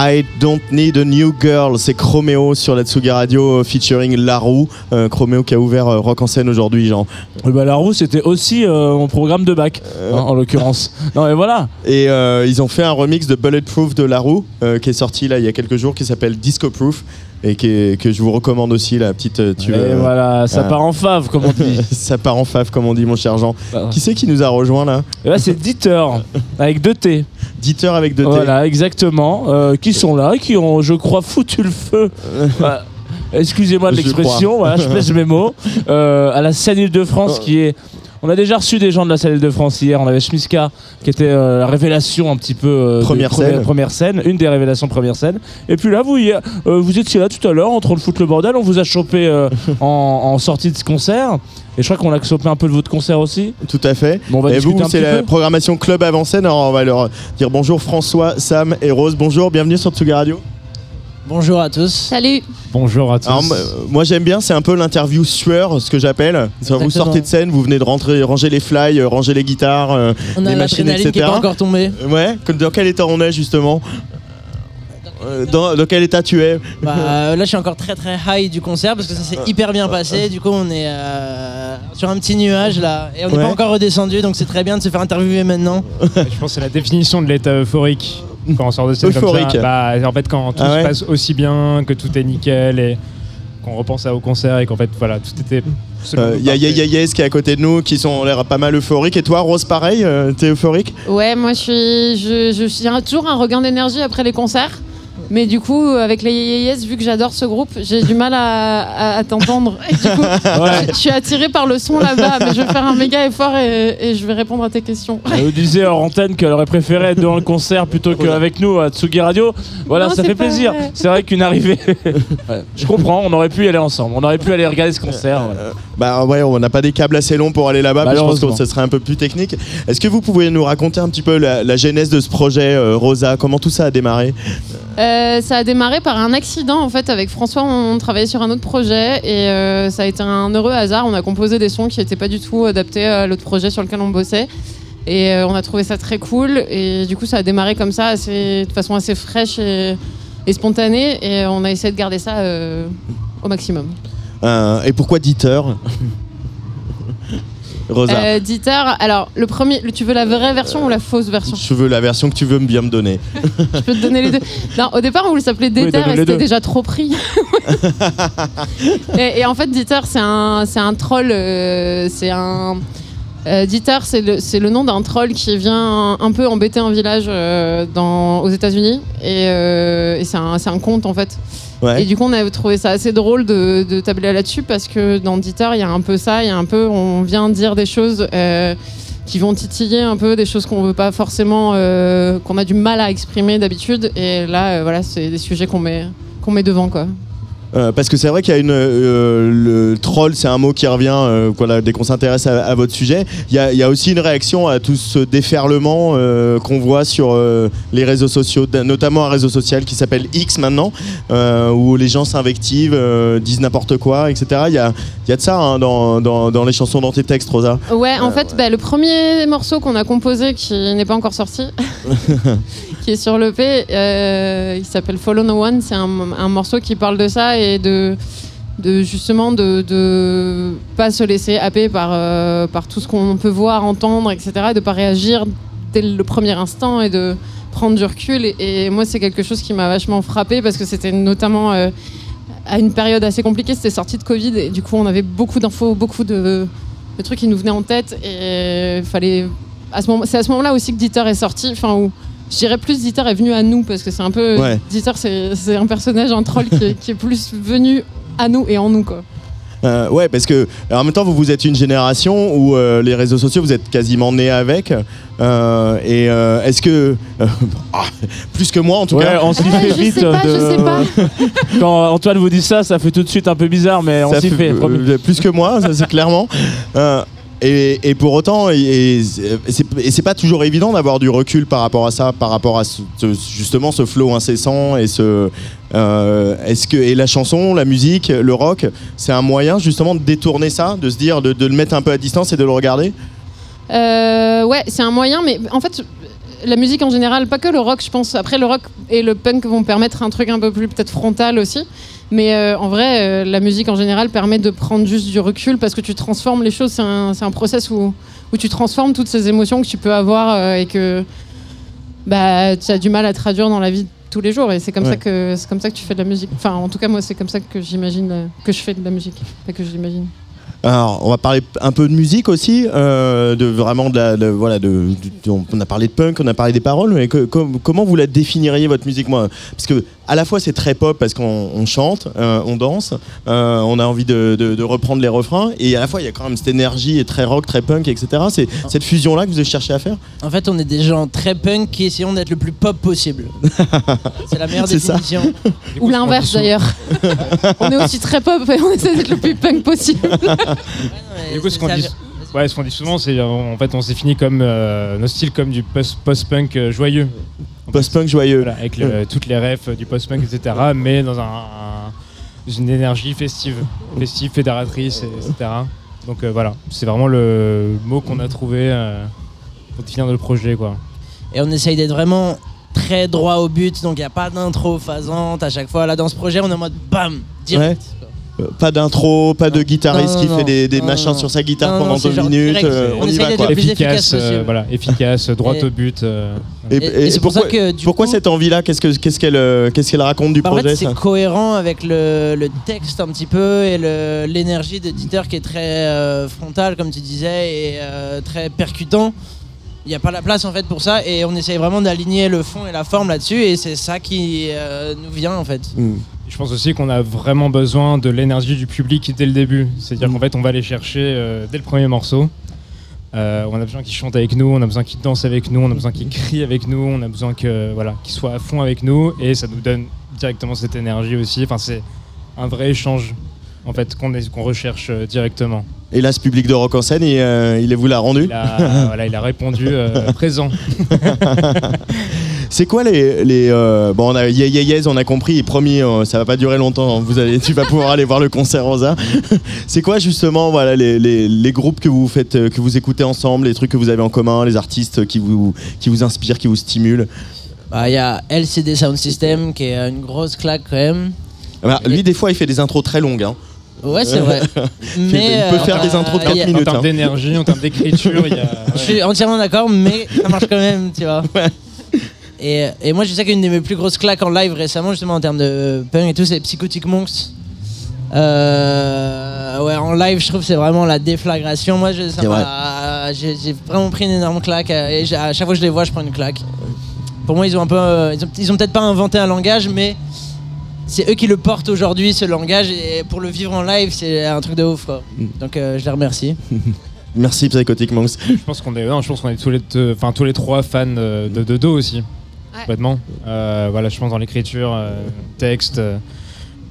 I Don't Need a New Girl, c'est Chromeo sur la Tsugi Radio euh, featuring Larou. Euh, Chromeo qui a ouvert euh, Rock en scène aujourd'hui, Jean. Euh, bah, la roue, c'était aussi euh, mon programme de bac, hein, en l'occurrence. Non, mais voilà. Et euh, ils ont fait un remix de Bulletproof de Larou euh, qui est sorti là il y a quelques jours qui s'appelle Disco Proof et que je vous recommande aussi la petite euh, tu Et veux- voilà, ça part en fave, comme on dit. ça part en fave comme on dit mon cher Jean. Bah. Qui c'est qui nous a rejoint là? Là, c'est Dieter, avec deux T. Dieter avec deux T. Voilà, exactement. euh, qui sont là, qui ont, je crois, foutu le feu. Excusez-moi de l'expression, voilà, je pèse mes mots. Euh, à la scène Île-de-France, qui est. On a déjà reçu des gens de la scène Île-de-France hier. On avait Schmiska, qui était euh, la révélation un petit peu. euh, de Première première, scène. première scène, une des révélations première scène. Et puis là, vous, y- euh, vous étiez là tout à l'heure en train de foutre le bordel. On vous a chopé euh, en, en sortie de ce concert. Et je crois qu'on a chopé un peu de votre concert aussi. Tout à fait. Bon, on va et vous, c'est la peu. programmation Club avant scène. Alors on va leur dire bonjour François, Sam et Rose. Bonjour, bienvenue sur Tsugi Radio. Bonjour à tous. Salut. Bonjour à tous. Alors, moi- moi j'aime bien, c'est un peu l'interview sueur, ce que j'appelle. Vous sortez de scène, vous venez de rentrer, ranger les fly, euh, ranger les guitares, euh, On a les machines, l'adrénaline etc. qui est pas encore tombée. Ouais, dans quel état on est justement? Dans, dans quel état tu es Bah, euh, là, je suis encore très très high du concert parce que ça s'est hyper bien passé. Du coup, on est euh, sur un petit nuage là et on n'est Ouais. pas encore redescendu, donc c'est très bien de se faire interviewer maintenant. Je pense que c'est la définition de l'état euphorique quand on sort de scène Euphorique. comme ça. Bah, en fait, quand tout Ah ouais se passe aussi bien, que tout est nickel et qu'on repense à au concert et qu'en fait, voilà, tout était. Il Euh, y a Ya Ya Yes qui est à côté de nous, qui sont ont l'air pas mal euphoriques. Et toi, Rose, pareil, euh, t'es euphorique? Ouais, moi je suis, je, je suis un- toujours un regain d'énergie après les concerts. Mais du coup, avec les Yes, vu que j'adore ce groupe, j'ai du mal à, à- à t'entendre. Et du coup, je, je suis attirée par le son là-bas. Mais je vais faire un méga effort et, et je vais répondre à tes questions. Elle nous disait hors antenne qu'elle aurait préféré être devant le concert plutôt qu'avec nous à Tsugi Radio. Voilà, Non, ça c'est fait plaisir. vrai. C'est vrai qu'une arrivée. Ouais, Je comprends, on aurait pu y aller ensemble. On aurait pu aller regarder ce concert. voilà. Bah ouais, on n'a pas des câbles assez longs pour aller là-bas, mais je pense que ce serait un peu plus technique. Est-ce que vous pouvez nous raconter un petit peu la, la genèse de ce projet, euh, Rosa? Comment tout ça a démarré? Euh, ça a démarré par un accident en fait avec François. On travaillait sur un autre projet et euh, ça a été un heureux hasard. On a composé des sons qui n'étaient pas du tout adaptés à l'autre projet sur lequel on bossait. Et euh, on a trouvé ça très cool. Et du coup ça a démarré comme ça assez, de façon assez fraîche et, et spontanée. Et on a essayé de garder ça euh, au maximum. Euh, Et pourquoi Dieter Rosa, Euh, Dieter, alors le premier, le- tu veux la vraie version ou la fausse version je veux la version que tu veux bien me donner. Je peux te donner les deux. Non, au départ, on voulait s'appeler Dieter donne-nous et les c'était deux. déjà trop pris. et, et en fait, Dieter, c'est un, c'est un troll. euh, c'est un. euh, Dieter, c'est le, c'est le nom d'un troll qui vient un, peu embêter un village euh, dans, aux États-Unis. Et, euh, et c'est un, c'est un conte, en fait. Et du coup, on a trouvé ça assez drôle de, de tabler là-dessus parce que dans Dieter, il y a un peu ça. Il y a un peu. On vient dire des choses. euh, qui vont titiller un peu des choses qu'on veut pas forcément, euh, qu'on a du mal à exprimer d'habitude. Et là, euh, voilà, c'est des sujets qu'on met, qu'on met devant, quoi. Euh, parce que c'est vrai qu'il y a une. euh, le troll, c'est un mot qui revient euh, voilà, dès qu'on s'intéresse à, à votre sujet. Il y, a, il y a aussi une réaction à tout ce déferlement qu'on voit sur les réseaux sociaux, notamment un réseau social qui s'appelle X maintenant, où les gens s'invectivent, disent n'importe quoi, etc. Il y a, il y a de ça hein, dans, dans- dans les chansons, dans tes textes, Rosa. Ouais, en fait, bah, le premier morceau qu'on a composé qui n'est pas encore sorti, sur l'EP, euh, il s'appelle Follow No One. C'est un, morceau qui parle de ça et de, justement de, de pas se laisser happer par, euh, par tout ce qu'on peut voir, entendre, etc. Et de pas réagir dès le premier instant et de prendre du recul. Et, moi, c'est quelque chose qui m'a vachement frappé parce que c'était notamment euh, à une période assez compliquée. C'était sorti de Covid et du coup, on avait beaucoup d'infos, beaucoup de, trucs qui nous venaient en tête et fallait. C'est à ce moment-là aussi que Dieter est sorti. Enfin, où je dirais plus Dieter est venu à nous parce que c'est un peu. Ouais. Dieter, c'est un personnage, un troll qui est, qui est plus venu à nous et en nous, quoi. Euh, ouais, parce que en même temps, vous, vous êtes une génération où euh, les réseaux sociaux, vous êtes quasiment nés avec. Euh, et euh, est-ce que. euh, ah, plus que moi, en tout Ouais, cas. on s'y fait vite. de- Quand Antoine vous dit ça, ça fait tout de suite un peu bizarre, mais on Ça s'y fait. euh, plus que moi, ça c'est clairement. Et, pour autant, et, et c'est pas toujours évident d'avoir du recul par rapport à ça, par rapport à justement ce flow incessant et ce. euh, Est-ce que et la chanson, la musique, le rock, c'est un moyen justement de détourner ça, de se dire, de, de le mettre un peu à distance et de le regarder? Euh, ouais, c'est un moyen, mais en fait, la musique en général, pas que le rock, je pense. Après, le rock et le punk vont permettre un truc un peu plus peut-être frontal aussi. Mais euh, en vrai, euh, la musique en général permet de prendre juste du recul parce que tu transformes les choses. C'est un, un process où, où tu transformes toutes ces émotions que tu peux avoir euh, et que bah, tu as du mal à traduire dans la vie de tous les jours. Et c'est comme, Ouais. ça que, c'est comme ça que tu fais de la musique. Enfin, en tout cas, moi, c'est comme ça que j'imagine que je fais de la musique. Pas que je l'imagine. Alors, on va parler un peu de musique aussi, euh, de vraiment de la, de- voilà, de, on a parlé de punk, on a parlé des paroles, mais comment vous la définiriez votre musique, moi? À la fois c'est très pop parce qu'on on chante, euh, on danse, euh, on a envie de, de- de reprendre les refrains, et à la fois il y a quand même cette énergie et très rock, très punk, etc. C'est cette fusion là que vous avez cherché à faire? En fait, on est des gens très punk qui essayons d'être le plus pop possible. C'est la meilleure C'est ça. définition. Ou l'inverse d'ailleurs. on est aussi très pop et on essaie d'être le plus punk possible. Du coup, ce qu'on dit, ouais, ce qu'on dit souvent, c'est euh, en fait, on s'est fini comme euh, nos styles comme du post- post-punk euh, joyeux. Post-punk joyeux. Voilà, avec le- toutes les refs du post-punk, etc. Mais dans un, un- une énergie festive, festive, fédératrice, et- etc. Donc euh, voilà, c'est vraiment le mot qu'on a trouvé euh, pour définir le projet, quoi. Et on essaye d'être vraiment très droit au but, donc il n'y a pas d'intro phasante à chaque fois. Là, dans ce projet, on est en mode bam, direct. Euh, Pas d'intro, pas de guitariste qui non, fait des, des non, machins non. sur sa guitare pendant deux minutes. euh, On on y essaye va d'être quoi. efficace euh, voilà, efficace, droit au but. euh, Et, Et- et c'est pour pourquoi, ça que, du pourquoi cette envie-là Qu'est-ce que- qu'est-ce qu'elle qu'est-ce qu'elle raconte du Bah, projet c'est cohérent avec le, le texte un petit peu et l'énergie d'éditeur qui est très euh, frontale, comme tu disais, et euh, très percutant. Il n'y a pas la place en fait pour ça et on essaye vraiment d'aligner le fond et la forme là-dessus et c'est ça qui euh, nous vient en fait. Je pense aussi qu'on a vraiment besoin de l'énergie du public dès le début. C'est-à-dire qu'en fait, on va aller chercher euh, dès le premier morceau. Euh, on a besoin qu'ils chantent avec nous, on a besoin qu'ils dansent avec nous, on a besoin qu'ils crient avec nous, on a besoin que voilà, qu'ils soient à fond avec nous et ça nous donne directement cette énergie aussi. Enfin, c'est un vrai échange en fait qu'on recherche euh, directement. Et là, ce public de rock en scène, il, euh, il vous l'a rendu? Il a, voilà, il a répondu euh, présent. C'est quoi les. les euh, bon, on a Yeah Yeah Yes, on a compris, et promis, euh, ça va pas durer longtemps. hein. Vous allez, tu vas pouvoir aller voir le concert Rosa. C'est quoi justement voilà, les, les- les groupes que vous faites, euh, que vous écoutez ensemble, les trucs que vous avez en commun, les artistes qui vous, qui vous inspirent, qui vous stimulent? Bah, Il y a LCD Sound System qui est une grosse claque quand même. Ah bah, Lui, des fois, il fait des intros très longues. hein. Ouais, c'est vrai. Il Mais, il peut euh, faire des intros de 4 y a- minutes. En termes hein. d'énergie, en termes d'écriture, il y a. Je suis entièrement d'accord, mais ça marche quand même, tu vois. Et, et moi, je sais qu'une de mes plus grosses claques en live récemment, justement en termes de punk et tout, c'est Psychotic Monks. Euh, ouais, en live, je trouve que c'est vraiment la déflagration. Moi, j'ai vraiment pris une énorme claque. euh, Et à chaque fois que je les vois, je prends une claque. Pour moi, ils ont un peu, euh, ils ont, ils ont peut-être pas inventé un langage, mais c'est eux qui le portent aujourd'hui, ce langage. Et pour le vivre en live, c'est un truc de ouf, quoi. Donc, euh, je les remercie. Merci Psychotic Monks. Je pense qu'on est, non, je pense qu'on est tous les, deux- enfin tous les trois fans euh, de Dodo aussi, complètement. Euh, voilà, je pense dans l'écriture, euh, texte, euh,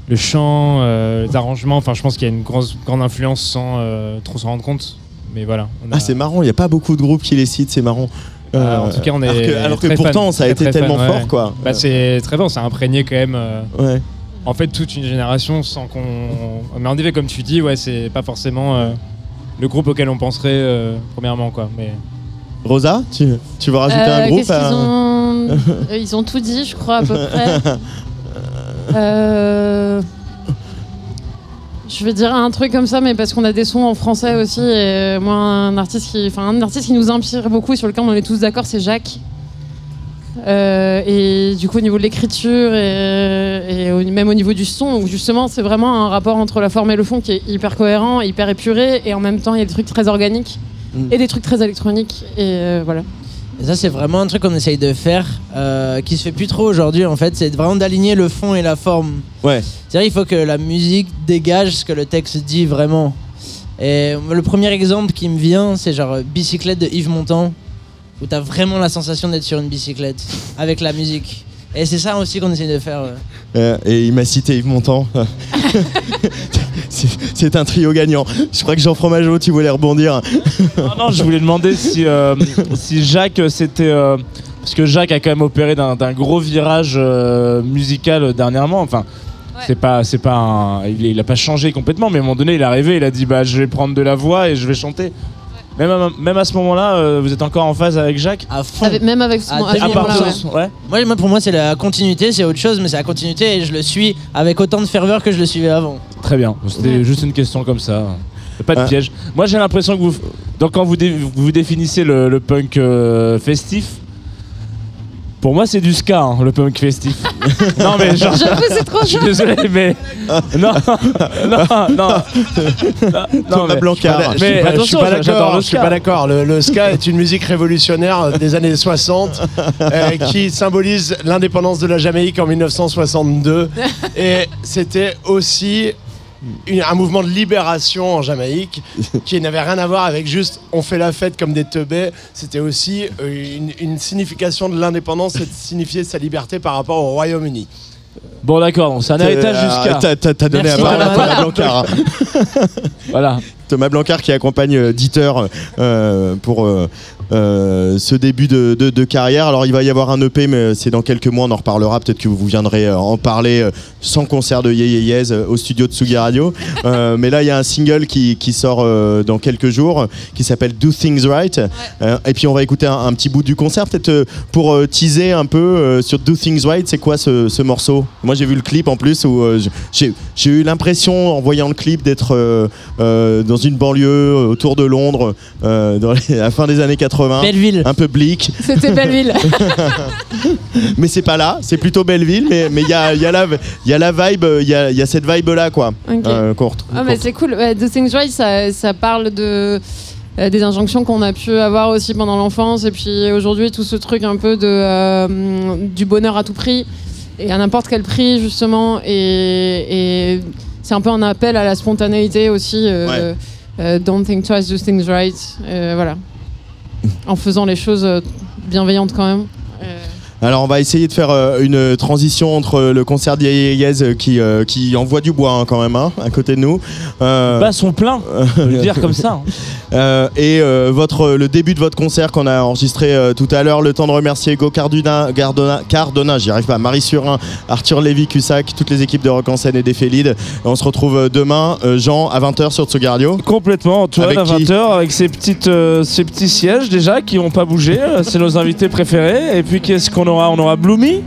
le chant, euh, les arrangements. Enfin, je pense qu'il y a une grosse, grande influence sans euh, trop s'en rendre compte. Mais voilà. on a- Ah, c'est marrant, il n'y a pas beaucoup de groupes qui les citent, c'est marrant. Euh, Euh, en tout cas, on est. alors que, alors que pourtant, fan, ça a très, été très fan, tellement ouais. fort, quoi. Bah, c'est très fort, ça a imprégné quand même. euh, Ouais. En fait, toute une génération sans qu'on. Mais en effet, comme tu dis, ouais, c'est pas forcément euh, le groupe auquel on penserait euh, premièrement, quoi. Mais Rosa, tu, tu veux rajouter Euh, un groupe Qu'est-ce qu'ils à- ont... Euh, Ils ont tout dit, je crois, à peu près. Euh, Je vais dire un truc comme ça, mais parce qu'on a des sons en français aussi. Et moi, un artiste qui, enfin, un artiste qui nous inspire beaucoup et sur lequel on est tous d'accord, c'est Jacques. Euh, et du coup, au niveau de l'écriture et, et au- même au niveau du son, où justement, c'est vraiment un rapport entre la forme et le fond qui est hyper cohérent, hyper épuré, et en même temps, il y a des trucs très organiques et des trucs très électroniques. Et euh, voilà. Et ça, c'est vraiment un truc qu'on essaye de faire, euh, qui se fait plus trop aujourd'hui en fait. C'est vraiment d'aligner le fond et la forme. Ouais. C'est-à-dire, il faut que la musique dégage ce que le texte dit vraiment. Et le premier exemple qui me vient, c'est genre euh, Bicyclette de Yves Montand, où t'as vraiment la sensation d'être sur une bicyclette avec la musique. Et c'est ça aussi qu'on essaye de faire. Euh, et il m'a cité Yves Montand. C'est- C'est un trio gagnant. Je crois que Jean Fromageau, tu voulais rebondir. Non, non, je voulais demander si, euh, si Jacques, c'était. euh, parce que Jacques a quand même opéré d'un d'un gros virage euh, musical dernièrement. Enfin, c'est pas, c'est pas un- il, il a pas changé complètement, mais à un moment donné, il est arrivé, il a dit bah, je vais prendre de la voix et je vais chanter. Même à, même à ce moment-là, euh, vous êtes encore en phase avec Jacques À fond. Avec- même avec ce Ah, à ce tellement moment-là, ouais. Ouais. Moi, moi, pour moi, c'est la continuité, c'est autre chose, mais c'est la continuité et je le suis avec autant de ferveur que je le suivais avant. Très bien. C'était juste une question comme ça. Pas de Ah. piège. Moi, j'ai l'impression que vous, donc quand vous, dé- vous définissez le, le punk euh, festif, pour moi, c'est du ska, hein, le punk festif. non, mais genre. J'avoue, c'est trop Je suis désolé, mais. Non, non, non. Blancard. Je suis Mais pas- je suis attention, pas j'adore d'accord. le Je suis ska. pas d'accord. Le, le ska est une musique révolutionnaire des années 60 euh, qui symbolise l'indépendance de la Jamaïque en 1962. Et c'était aussi une- un mouvement de libération en Jamaïque qui n'avait rien à voir avec juste on fait la fête comme des teubés. C'était aussi euh, une, une signification de l'indépendance et de signifier sa liberté par rapport au Royaume-Uni. Bon, d'accord, c'est un héritage ska. Euh, T'as- donné Merci, à hein. Voilà. Thomas Blancard qui accompagne euh, Dieter euh, pour euh, ce début de, de- de carrière. Alors il va y avoir un EP, mais c'est dans quelques mois, on en reparlera. Peut-être que vous viendrez en parler sans concert de Yéz, euh, au studio de Tsugi Radio. Mais là, il y a un single qui, qui sort dans quelques jours qui s'appelle Do Things Right. Et puis on va écouter un, un petit bout du concert, peut-être pour teaser un peu sur Do Things Right. C'est quoi ce, ce morceau? Moi j'ai vu le clip en plus où j'ai eu l'impression en voyant le clip d'être euh, dans une banlieue euh, autour de Londres euh, dans les- à la fin des années 80. Belleville. Un peu bleak. C'était Belleville. mais c'est pas là, c'est plutôt Belleville. Mais mais il y a, il y, a la- il y a la vibe, il y a, il y a cette vibe là quoi. Ok. euh, qu'on retrouve- Ah, mais c'est cool. Ouais, The Things Right, ça, ça parle de. euh, des injonctions qu'on a pu avoir aussi pendant l'enfance et puis aujourd'hui tout ce truc un peu de euh, du bonheur à tout prix et à n'importe quel prix justement et, et c'est un peu un appel à la spontanéité aussi euh, euh, don't think twice do things right euh, voilà. En faisant les choses bienveillantes quand même Alors on va essayer de faire euh, une transition entre le concert Yéz euh, qui, euh, qui envoie du bois hein, quand même hein, à côté de nous. Euh, Bah, son plein, on le dire comme ça. hein. Euh, et euh, votre, le début de votre concert qu'on a enregistré euh, tout à l'heure, le temps de remercier Go Cardona, Cardona, Cardona j'y arrive pas, Marie Surin, Arthur Lévy, Cussac, toutes les équipes de Rock en scène et des Félides. On se retrouve euh, demain, euh, Jean, à 20h sur Tsugardio. Complètement, Antoine, Avec à qui 20h, avec ses, petites, euh, ses petits sièges déjà qui n'ont pas bougé. euh, C'est nos invités préférés. Et puis qu'est-ce qu'on aura On aura Bloomy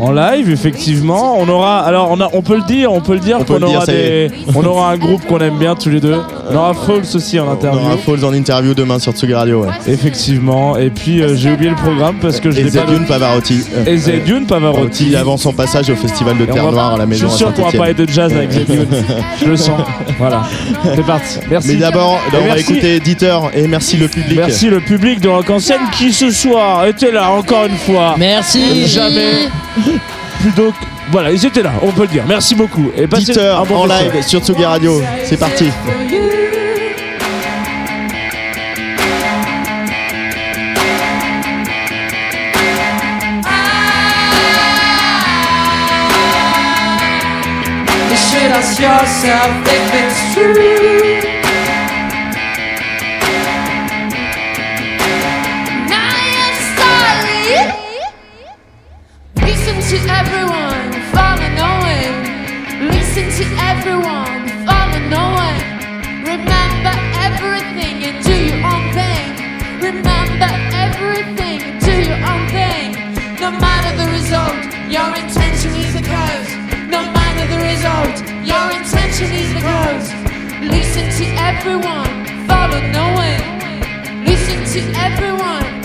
en live, effectivement. On aura, alors on, a, on peut le dire, on peut le dire On qu'on aura des, on aura un groupe qu'on aime bien tous les deux. On aura Falls aussi en On interview. aura Falls en interview demain sur Tsugardio. Ouais. Effectivement. Et puis euh, j'ai oublié le programme parce que je Et l'ai pas. Zedune Pavarotti. Et Zedune Pavarotti. avant son passage au festival de on Terre Noire à la maison Je suis sûr qu'on va parler de jazz avec Zedune. je le sens. Voilà. C'est parti. Merci. Mais d'abord, on va écouter Éditeur et merci le public. Merci le public de Rock en scène qui ce soir était là encore une fois. Merci. Merci. Jamais. Plus donc, voilà, ils étaient là, on peut le dire. Merci beaucoup. Et passez bon en live sur Tsugi Radio. C'est parti. everyone, follow no one. Remember everything and do your own thing. Remember everything and do your own thing. No matter the result, your intention is the cause. No matter the result, your intention is the cause. Listen to everyone, follow no one. Listen to everyone.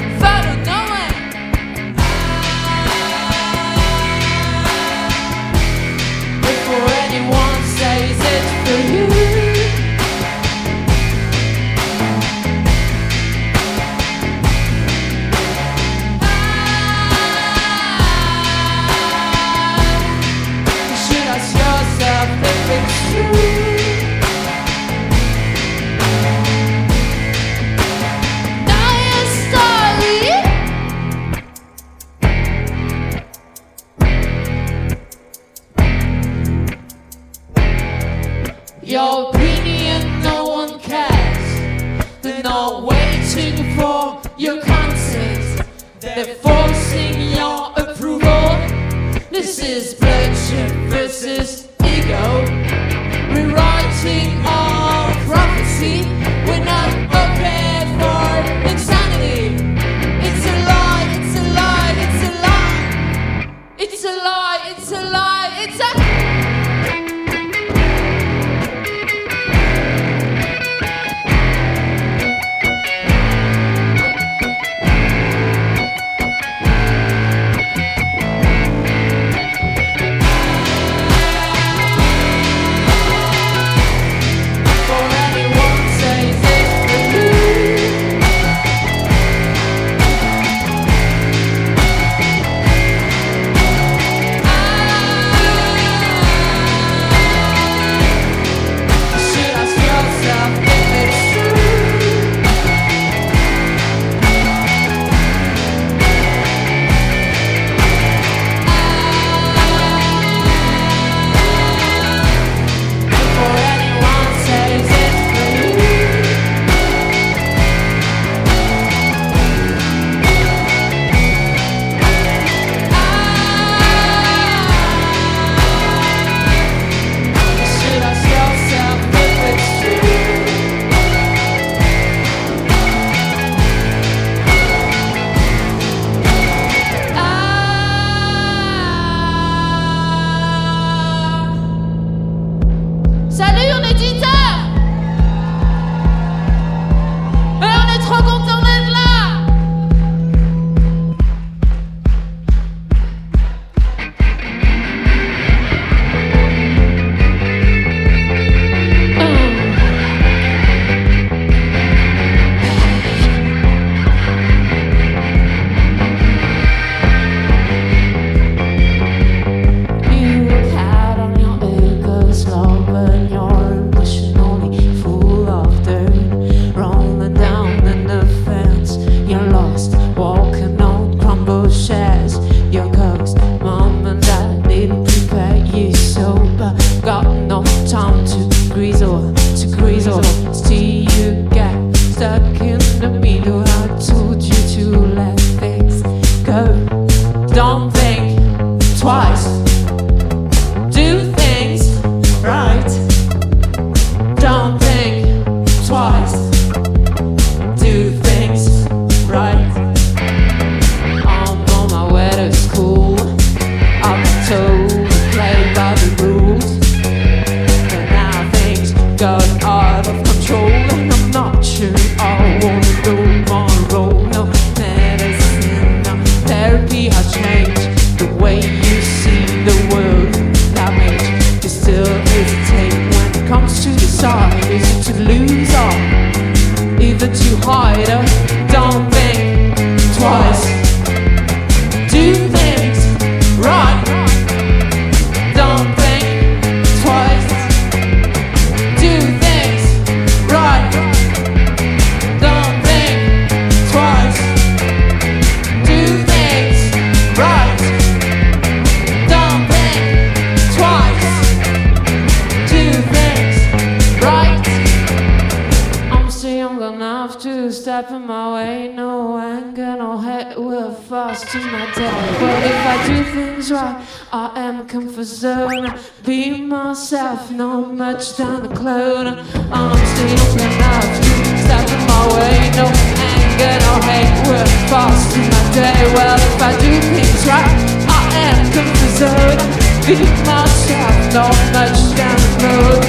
Zone. Be myself, not much down the road.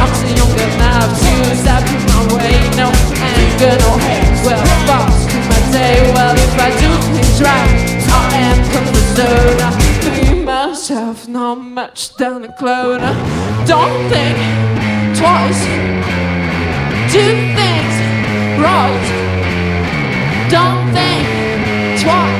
I'm still young to step in my way. No anger, no hate Well, fast to my day. Well, if I do things right, I am comfort zone. Be myself, not much down the clone. Don't think twice. Do things right. Don't think twice.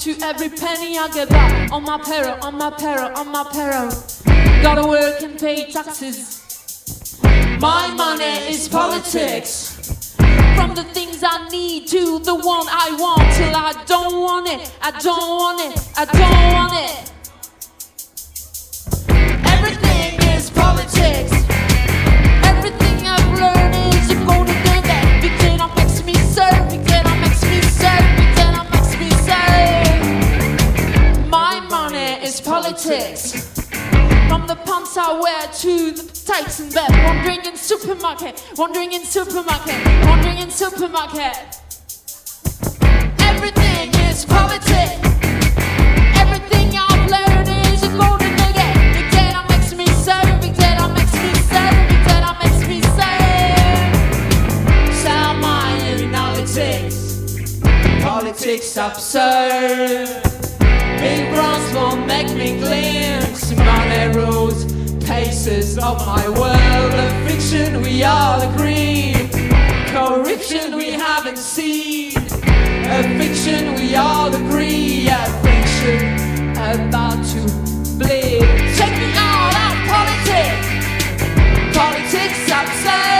To every penny I get back. On my peril, on my peril, on my peril. Gotta work and pay taxes. My money is politics. From the things I need to the one I want till I don't want it. I don't want it. I don't want it. Everything is politics. Is politics. From the pants I wear to the tights in bed. Wandering in supermarket. Wandering in supermarket. Wandering in supermarket. Everything is politics. Everything I've learned is a golden nugget. Big day that makes me serve. Big day that makes me serve. Big day that makes me analytics. Politics absurd. Paces of my world. A fiction we all agree, corruption we haven't seen. A fiction we all agree, a fiction about to bleed. Check me out on politics, politics absurd.